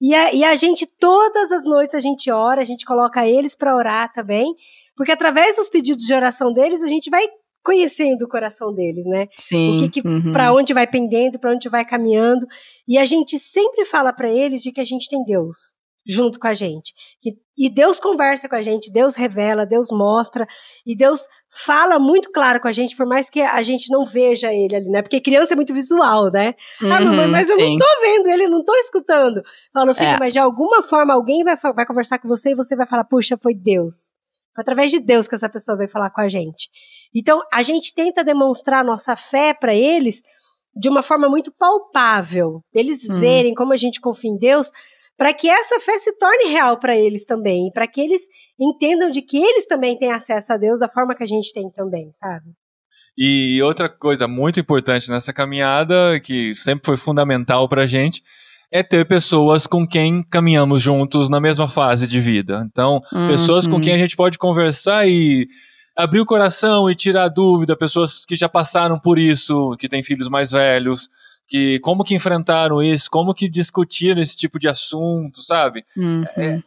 E a, e a gente, todas as noites, a gente ora, a gente coloca eles para orar também, porque através dos pedidos de oração deles, a gente vai conhecendo o coração deles, né? Sim. O que, que uhum. para onde vai pendendo, para onde vai caminhando, e a gente sempre fala para eles de que a gente tem Deus junto com a gente. E, e Deus conversa com a gente, Deus revela, Deus mostra, e Deus fala muito claro com a gente, por mais que a gente não veja ele ali, né? Porque criança é muito visual, né? Uhum, ah, mamãe, mas eu sim. não tô vendo ele, eu não tô escutando. Falo, filho, É. mas de alguma forma alguém vai, vai conversar com você e você vai falar, puxa, foi Deus. Foi através de Deus que essa pessoa veio falar com a gente. Então, a gente tenta demonstrar a nossa fé para eles de uma forma muito palpável. Eles Uhum. verem como a gente confia em Deus, para que essa fé se torne real para eles também, para que eles entendam de que eles também têm acesso a Deus da forma que a gente tem também, sabe? E outra coisa muito importante nessa caminhada, que sempre foi fundamental pra gente, é ter pessoas com quem caminhamos juntos na mesma fase de vida. Então, pessoas com Uhum. quem a gente pode conversar e abrir o coração e tirar dúvida, pessoas que já passaram por isso, que têm filhos mais velhos, que como que enfrentaram isso, como que discutiram esse tipo de assunto, sabe? Uhum.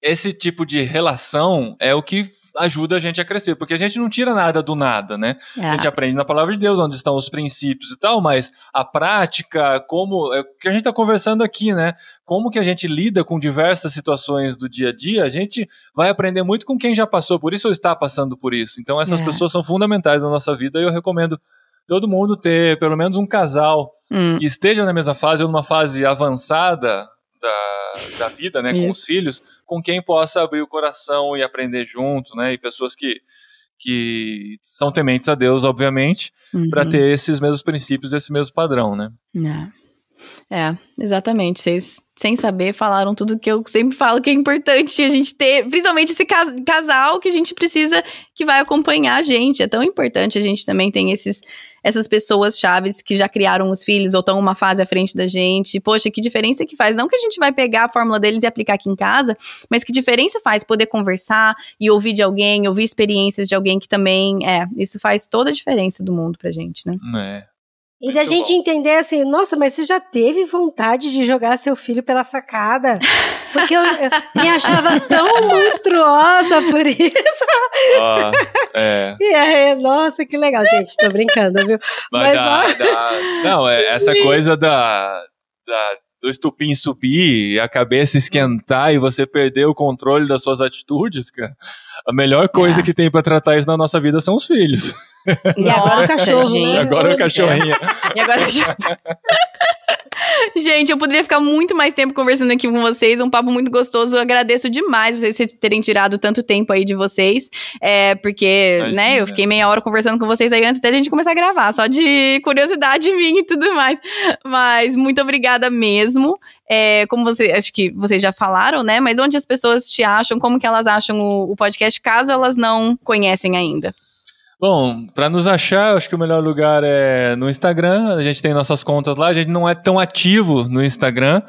Esse tipo de relação é o que ajuda a gente a crescer, porque a gente não tira nada do nada, né? A gente É. aprende na palavra de Deus onde estão os princípios e tal, mas a prática, como é o que a gente está conversando aqui, né? Como que a gente lida com diversas situações do dia a dia, a gente vai aprender muito com quem já passou por isso ou está passando por isso. Então essas É. pessoas são fundamentais na nossa vida e eu recomendo todo mundo ter pelo menos um casal Hum. que esteja na mesma fase ou numa fase avançada da, da vida, né, com os filhos, com quem possa abrir o coração e aprender junto, né, e pessoas que, que são tementes a Deus, obviamente, para Uhum. ter esses mesmos princípios, esse mesmo padrão, né. É. É, exatamente. Vocês, sem saber, falaram tudo que eu sempre falo que é importante a gente ter, principalmente esse cas- casal que a gente precisa, que vai acompanhar a gente. É tão importante a gente também ter esses, essas pessoas chaves que já criaram os filhos ou estão uma fase à frente da gente. Poxa, que diferença que faz. Não que a gente vai pegar a fórmula deles e aplicar aqui em casa, mas que diferença faz poder conversar e ouvir de alguém, ouvir experiências de alguém que também, é, isso faz toda a diferença do mundo pra gente, né? É. E da gente bom. entender assim, nossa, mas você já teve vontade de jogar seu filho pela sacada? Porque eu, eu me achava tão monstruosa por isso. Ó, é. [laughs] E aí, nossa, que legal, gente, tô brincando, viu? Mas Mas, dá, ó. dá- Não, é essa coisa da, da- do estupim subir e a cabeça esquentar e você perder o controle das suas atitudes, cara. A melhor coisa É. que tem pra tratar isso na nossa vida são os filhos. E agora o cachorro, né? E agora o do céu. cachorrinho. E agora. [laughs] Gente, eu poderia ficar muito mais tempo conversando aqui com vocês. Um papo muito gostoso. Eu agradeço demais vocês terem tirado tanto tempo aí de vocês. É, porque, Imagina. né, eu fiquei meia hora conversando com vocês aí antes até a gente começar a gravar, só de curiosidade [laughs] minha e tudo mais. Mas muito obrigada mesmo. É, como você, acho que vocês já falaram, né? Mas onde as pessoas te acham, como que elas acham o, o podcast, caso elas não conhecem ainda? Bom, pra nos achar, acho que o melhor lugar é no Instagram. A gente tem nossas contas lá. A gente não é tão ativo no Instagram.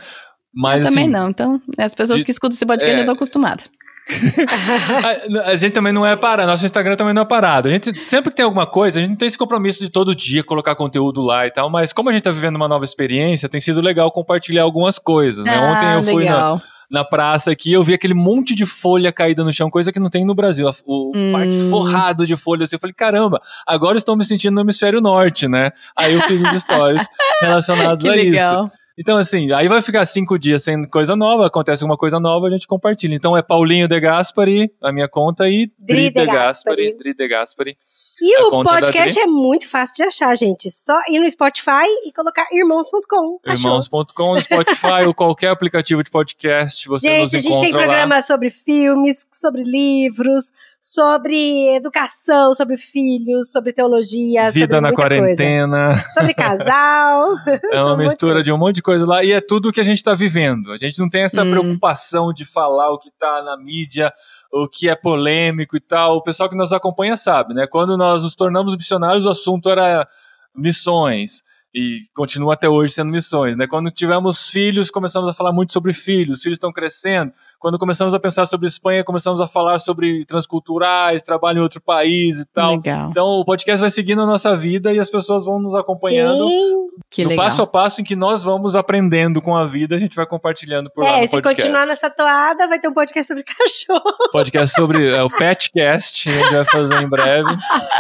Mas, eu também assim, não. Então, as pessoas de- que escutam esse podcast é. já estão acostumadas. [laughs] A, a gente também não é parado, nosso Instagram também não é parado. A gente sempre que tem alguma coisa, a gente não tem esse compromisso de todo dia colocar conteúdo lá e tal, mas como a gente tá vivendo uma nova experiência, tem sido legal compartilhar algumas coisas, né? Ontem eu fui na, Ah, legal. Na praça aqui, eu vi aquele monte de folha caída no chão, coisa que não tem no Brasil. O Hum. parque forrado de folhas. Assim, eu falei, caramba, agora estou me sentindo no hemisfério norte, né? Aí eu fiz os stories [laughs] relacionados a isso. legal. Então, assim, aí vai ficar cinco dias sem coisa nova, acontece alguma coisa nova, a gente compartilha. Então é Paulinho de Gaspari, a minha conta, e Dri de de Gaspari. Gaspari, Dri de Gaspari. E o podcast é muito fácil de achar, gente. Só ir no Spotify e colocar irmãos.com. Irmãos.com, no Spotify ou qualquer aplicativo de podcast, você nos Gente, a gente tem encontra lá. programas sobre filmes, sobre livros, sobre educação, sobre filhos, sobre teologia, Vida sobre na muita coisa. quarentena. Sobre casal. [laughs] É uma mistura de um monte de coisa lá e é tudo que a gente tá vivendo. A gente não tem essa Hum. preocupação de falar o que tá na mídia, o que é polêmico e tal. O pessoal que nos acompanha sabe, né? Quando nós nos tornamos missionários, o assunto era missões. E continua até hoje sendo missões, né? Quando tivemos filhos, começamos a falar muito sobre filhos, os filhos estão crescendo. Quando começamos a pensar sobre Espanha, começamos a falar sobre transculturais, trabalho em outro país e tal. Legal. Então o podcast vai seguindo a nossa vida e as pessoas vão nos acompanhando Sim. Que no legal. passo a passo em que nós vamos aprendendo com a vida, a gente vai compartilhando por lá É, no se podcast. continuar nessa toada, vai ter um podcast sobre [laughs] cachorro. Podcast sobre é, o Petcast, a gente vai fazer em breve.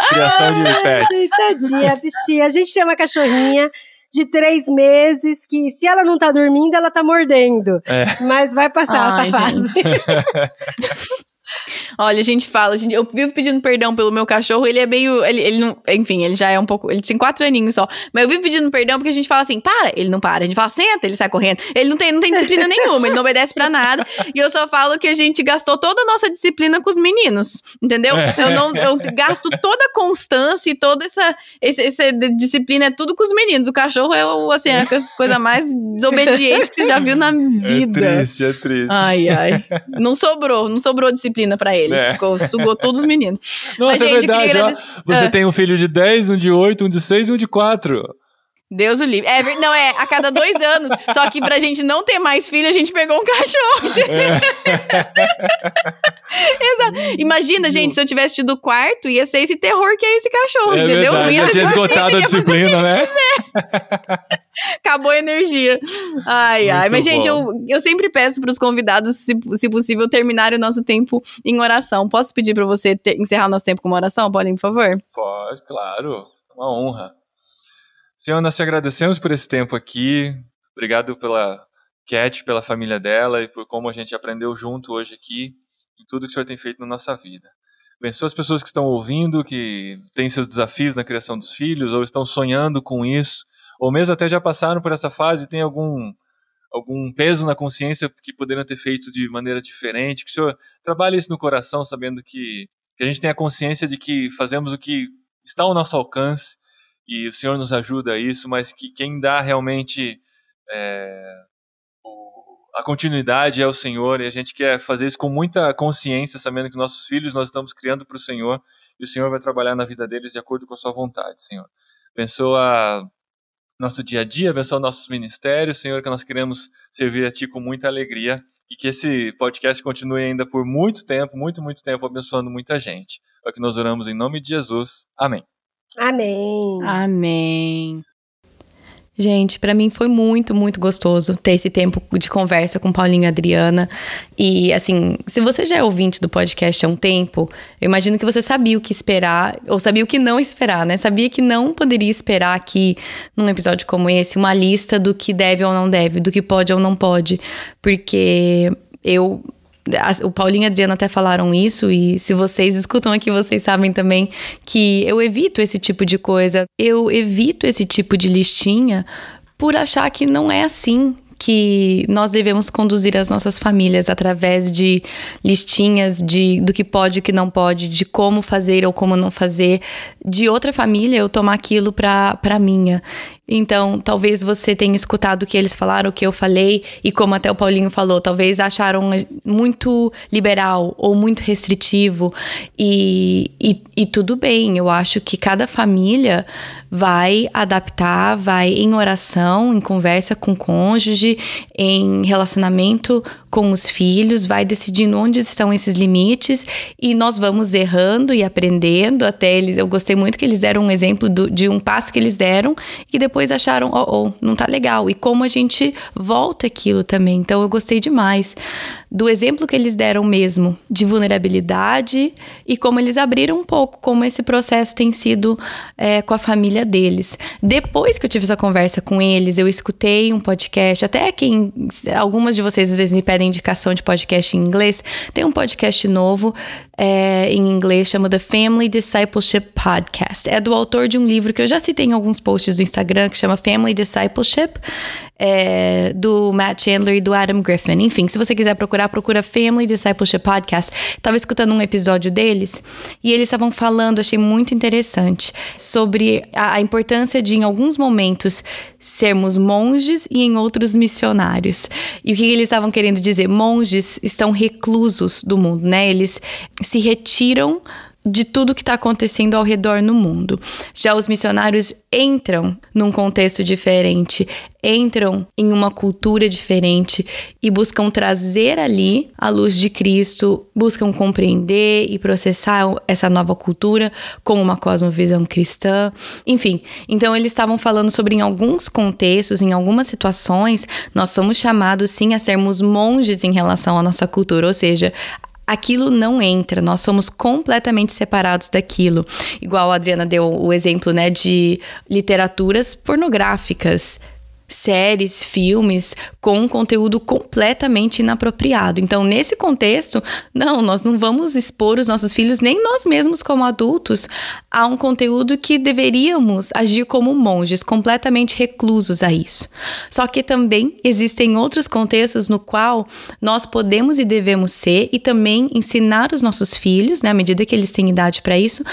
Criação de pets. Tadinha, a bichinha. A gente tem uma cachorrinha de três meses que, se ela não tá dormindo, ela tá mordendo. É. Mas vai passar Ai, essa fase. [laughs] Olha, a gente fala, gente- eu vivo pedindo perdão pelo meu cachorro, ele é meio, ele, ele não, enfim, ele já é um pouco, ele tem quatro aninhos só, mas eu vivo pedindo perdão porque a gente fala assim, para, ele não para, a gente fala, senta, ele sai correndo, ele não tem, não tem disciplina [laughs] nenhuma, ele não obedece pra nada, e eu só falo que a gente gastou toda a nossa disciplina com os meninos, entendeu? Eu não, eu gasto toda a constância e toda essa, esse- essa disciplina é tudo com os meninos, o cachorro é, assim, a coisa mais desobediente que você já viu na É vida. triste, é triste. Ai, ai. Não sobrou, não sobrou disciplina pra eles. É. Ficou, sugou todos os meninos. Nossa, Mas, é gente, queria verdade. ó. agradecer- Você Ah. tem um filho de 10, um de 8, um de 6 e um de 4. Deus o livre. É, não, é a cada dois anos. Só que pra gente não ter mais filho, a gente pegou um cachorro. [laughs] Exato. Imagina, gente, se eu tivesse tido o quarto, ia ser esse terror que é esse cachorro, É entendeu? Não verdade, ia já tinha esgotado a disciplina, né? Acabou a energia. Ai, ai. Muito Mas, gente, bom. eu, eu sempre peço pros convidados, se, se possível, terminarem o nosso tempo em oração. Posso pedir pra você ter- encerrar o nosso tempo com uma oração, Paulinho, por favor? Pode, claro. Uma honra. Senhor, nós te agradecemos por esse tempo aqui. Obrigado pela Cat, pela família dela e por como a gente aprendeu junto hoje aqui em tudo que o Senhor tem feito na nossa vida. Abençoa as pessoas que estão ouvindo, que têm seus desafios na criação dos filhos ou estão sonhando com isso, ou mesmo até já passaram por essa fase e tem algum algum peso na consciência que poderiam ter feito de maneira diferente. Que o Senhor trabalhe isso no coração, sabendo que, que a gente tem a consciência de que fazemos o que está ao nosso alcance e o Senhor nos ajuda a isso, mas que quem dá realmente é, o- a continuidade é o Senhor e a gente quer fazer isso com muita consciência, sabendo que nossos filhos nós estamos criando para o Senhor e o Senhor vai trabalhar na vida deles de acordo com a sua vontade, Senhor. Abençoa nosso dia a dia, abençoa nossos ministérios, Senhor, que nós queremos servir a Ti com muita alegria e que esse podcast continue ainda por muito tempo, muito, muito tempo, abençoando muita gente. É o que nós oramos em nome de Jesus. Amém. Amém. Amém. Gente, pra mim foi muito, muito gostoso ter esse tempo de conversa com Paulinho e Adriana. E, assim, se você já é ouvinte do podcast há um tempo, eu imagino que você sabia o que esperar, ou sabia o que não esperar, né? Sabia que não poderia esperar aqui, num episódio como esse, uma lista do que deve ou não deve, do que pode ou não pode. Porque eu o Paulinho e a Adriana até falaram isso, e se vocês escutam aqui, vocês sabem também que eu evito esse tipo de coisa. Eu evito esse tipo de listinha por achar que não é assim que nós devemos conduzir as nossas famílias através de listinhas de do que pode e que não pode, de como fazer ou como não fazer, de outra família eu tomar aquilo para para minha. Então, talvez você tenha escutado o que eles falaram, o que eu falei, e como até o Paulinho falou, talvez acharam muito liberal ou muito restritivo. E, e, e tudo bem, eu acho que cada família vai adaptar, vai em oração, em conversa com o cônjuge, em relacionamento com os filhos, vai decidindo onde estão esses limites e nós vamos errando e aprendendo até eles. Eu gostei muito que eles deram um exemplo do- de um passo que eles deram e depois acharam, oh, oh, não tá legal. E como a gente volta aquilo também. Então eu gostei demais do exemplo que eles deram mesmo de vulnerabilidade e como eles abriram um pouco como esse processo tem sido é, com a família deles. Depois que eu tive essa conversa com eles, eu escutei um podcast, até quem algumas de vocês às vezes me pedem indicação de podcast em inglês, tem um podcast novo é, em inglês chama The Family Discipleship Podcast. É do autor de um livro que eu já citei em alguns posts do Instagram que chama Family Discipleship, é, do Matt Chandler e do Adam Griffin. Enfim, se você quiser procurar, procura Family Discipleship Podcast. Tava escutando um episódio deles e eles estavam falando, achei muito interessante, sobre a, a importância de, em alguns momentos, sermos monges e em outros missionários. E o que eles estavam querendo dizer? Monges estão reclusos do mundo, né? Eles se retiram de tudo que está acontecendo ao redor no mundo. Já os missionários entram num contexto diferente, entram em uma cultura diferente e buscam trazer ali a luz de Cristo, buscam compreender e processar essa nova cultura com uma cosmovisão cristã. Enfim, então eles estavam falando sobre em alguns contextos, em algumas situações, nós somos chamados sim a sermos monges em relação à nossa cultura, ou seja, aquilo não entra, nós somos completamente separados daquilo. Igual a Adriana deu o exemplo, né, de literaturas pornográficas séries, filmes com conteúdo completamente inapropriado. Então, nesse contexto, não, nós não vamos expor os nossos filhos, nem nós mesmos como adultos, a um conteúdo que deveríamos agir como monges, completamente reclusos a isso. Só que também existem outros contextos no qual nós podemos e devemos ser e também ensinar os nossos filhos, né, à medida que eles têm idade para isso,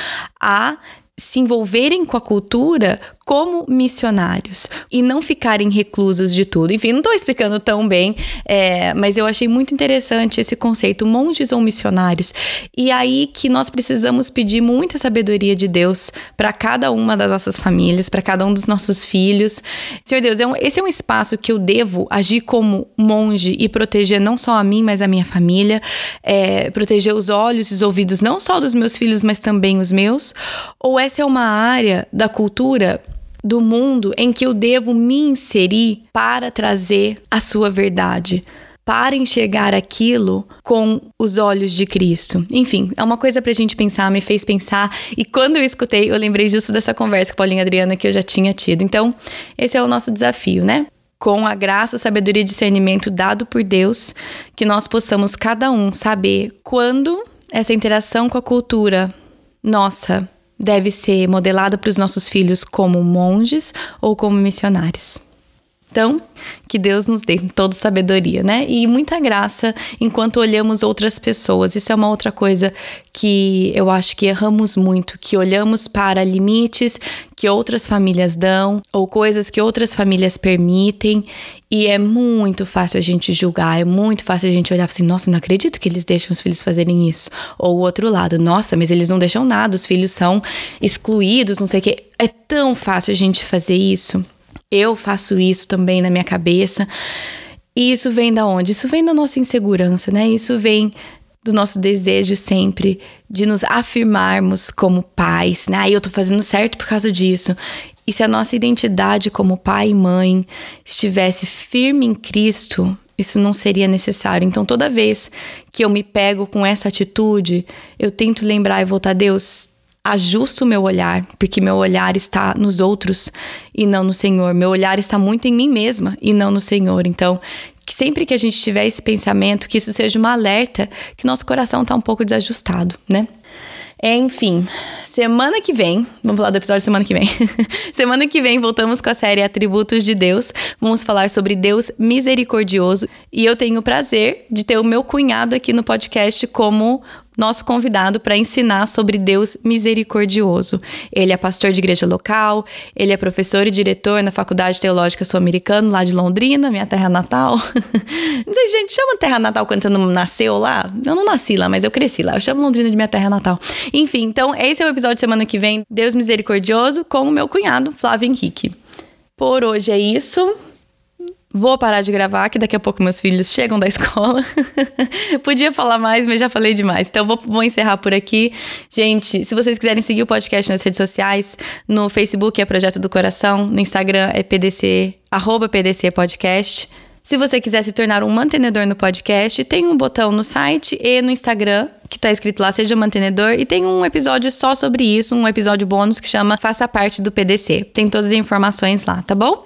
a se envolverem com a cultura como missionários e não ficarem reclusos de tudo. Enfim, não estou explicando tão bem, é, mas eu achei muito interessante esse conceito, monges ou missionários. E aí que nós precisamos pedir muita sabedoria de Deus para cada uma das nossas famílias, para cada um dos nossos filhos. Senhor Deus, é um, esse é um espaço que eu devo agir como monge e proteger não só a mim, mas a minha família, é, proteger os olhos e os ouvidos não só dos meus filhos, mas também os meus? Ou essa é uma área da cultura do mundo em que eu devo me inserir para trazer a sua verdade, para enxergar aquilo com os olhos de Cristo. Enfim, é uma coisa para a gente pensar, me fez pensar. E quando eu escutei, eu lembrei justo dessa conversa com a Paulinha Adriana que eu já tinha tido. Então, esse é o nosso desafio, né? Com a graça, sabedoria e discernimento dado por Deus, que nós possamos cada um saber quando essa interação com a cultura nossa deve ser modelada para os nossos filhos como monges ou como missionários. Então, que Deus nos dê toda sabedoria, né? E muita graça enquanto olhamos outras pessoas. Isso é uma outra coisa que eu acho que erramos muito, que olhamos para limites que outras famílias dão ou coisas que outras famílias permitem e é muito fácil a gente julgar, é muito fácil a gente olhar assim, nossa, não acredito que eles deixam os filhos fazerem isso. Ou o outro lado, nossa, mas eles não deixam nada, os filhos são excluídos, não sei o quê. É tão fácil a gente fazer isso. Eu faço isso também na minha cabeça. E isso vem da onde? Isso vem da nossa insegurança, né? Isso vem do nosso desejo sempre de nos afirmarmos como pais, né? Ah, eu tô fazendo certo por causa disso. E se a nossa identidade como pai e mãe estivesse firme em Cristo, isso não seria necessário. Então, toda vez que eu me pego com essa atitude, eu tento lembrar e voltar, Deus, ajusto o meu olhar, porque meu olhar está nos outros e não no Senhor. Meu olhar está muito em mim mesma e não no Senhor. Então, que sempre que a gente tiver esse pensamento, que isso seja uma alerta que nosso coração está um pouco desajustado, né? Enfim, semana que vem, vamos falar do episódio semana que vem. [laughs] semana que vem voltamos com a série Atributos de Deus. Vamos falar sobre Deus misericordioso e eu tenho o prazer de ter o meu cunhado aqui no podcast como nosso convidado para ensinar sobre Deus misericordioso. Ele é pastor de igreja local, ele é professor e diretor na Faculdade Teológica Sul-Americana, lá de Londrina, minha terra natal. [laughs] não sei, gente, chama terra natal quando você não nasceu lá? Eu não nasci lá, mas eu cresci lá. Eu chamo Londrina de minha terra natal. Enfim, então esse é o episódio de semana que vem, Deus misericordioso, com o meu cunhado, Flávio Henrique. Por hoje é isso. Vou parar de gravar, que daqui a pouco meus filhos chegam da [laughs] escola. Podia falar mais, mas já falei demais. Então vou, vou encerrar por aqui. Gente, se vocês quiserem seguir o podcast nas redes sociais, no Facebook é Projeto do Coração, no Instagram é PDC, arroba PDC Podcast. Se você quiser se tornar um mantenedor no podcast, tem um botão no site e no Instagram que tá escrito lá Seja Mantenedor e tem um episódio só sobre isso, um episódio bônus que chama Faça Parte do PDC. Tem todas as informações lá, tá bom?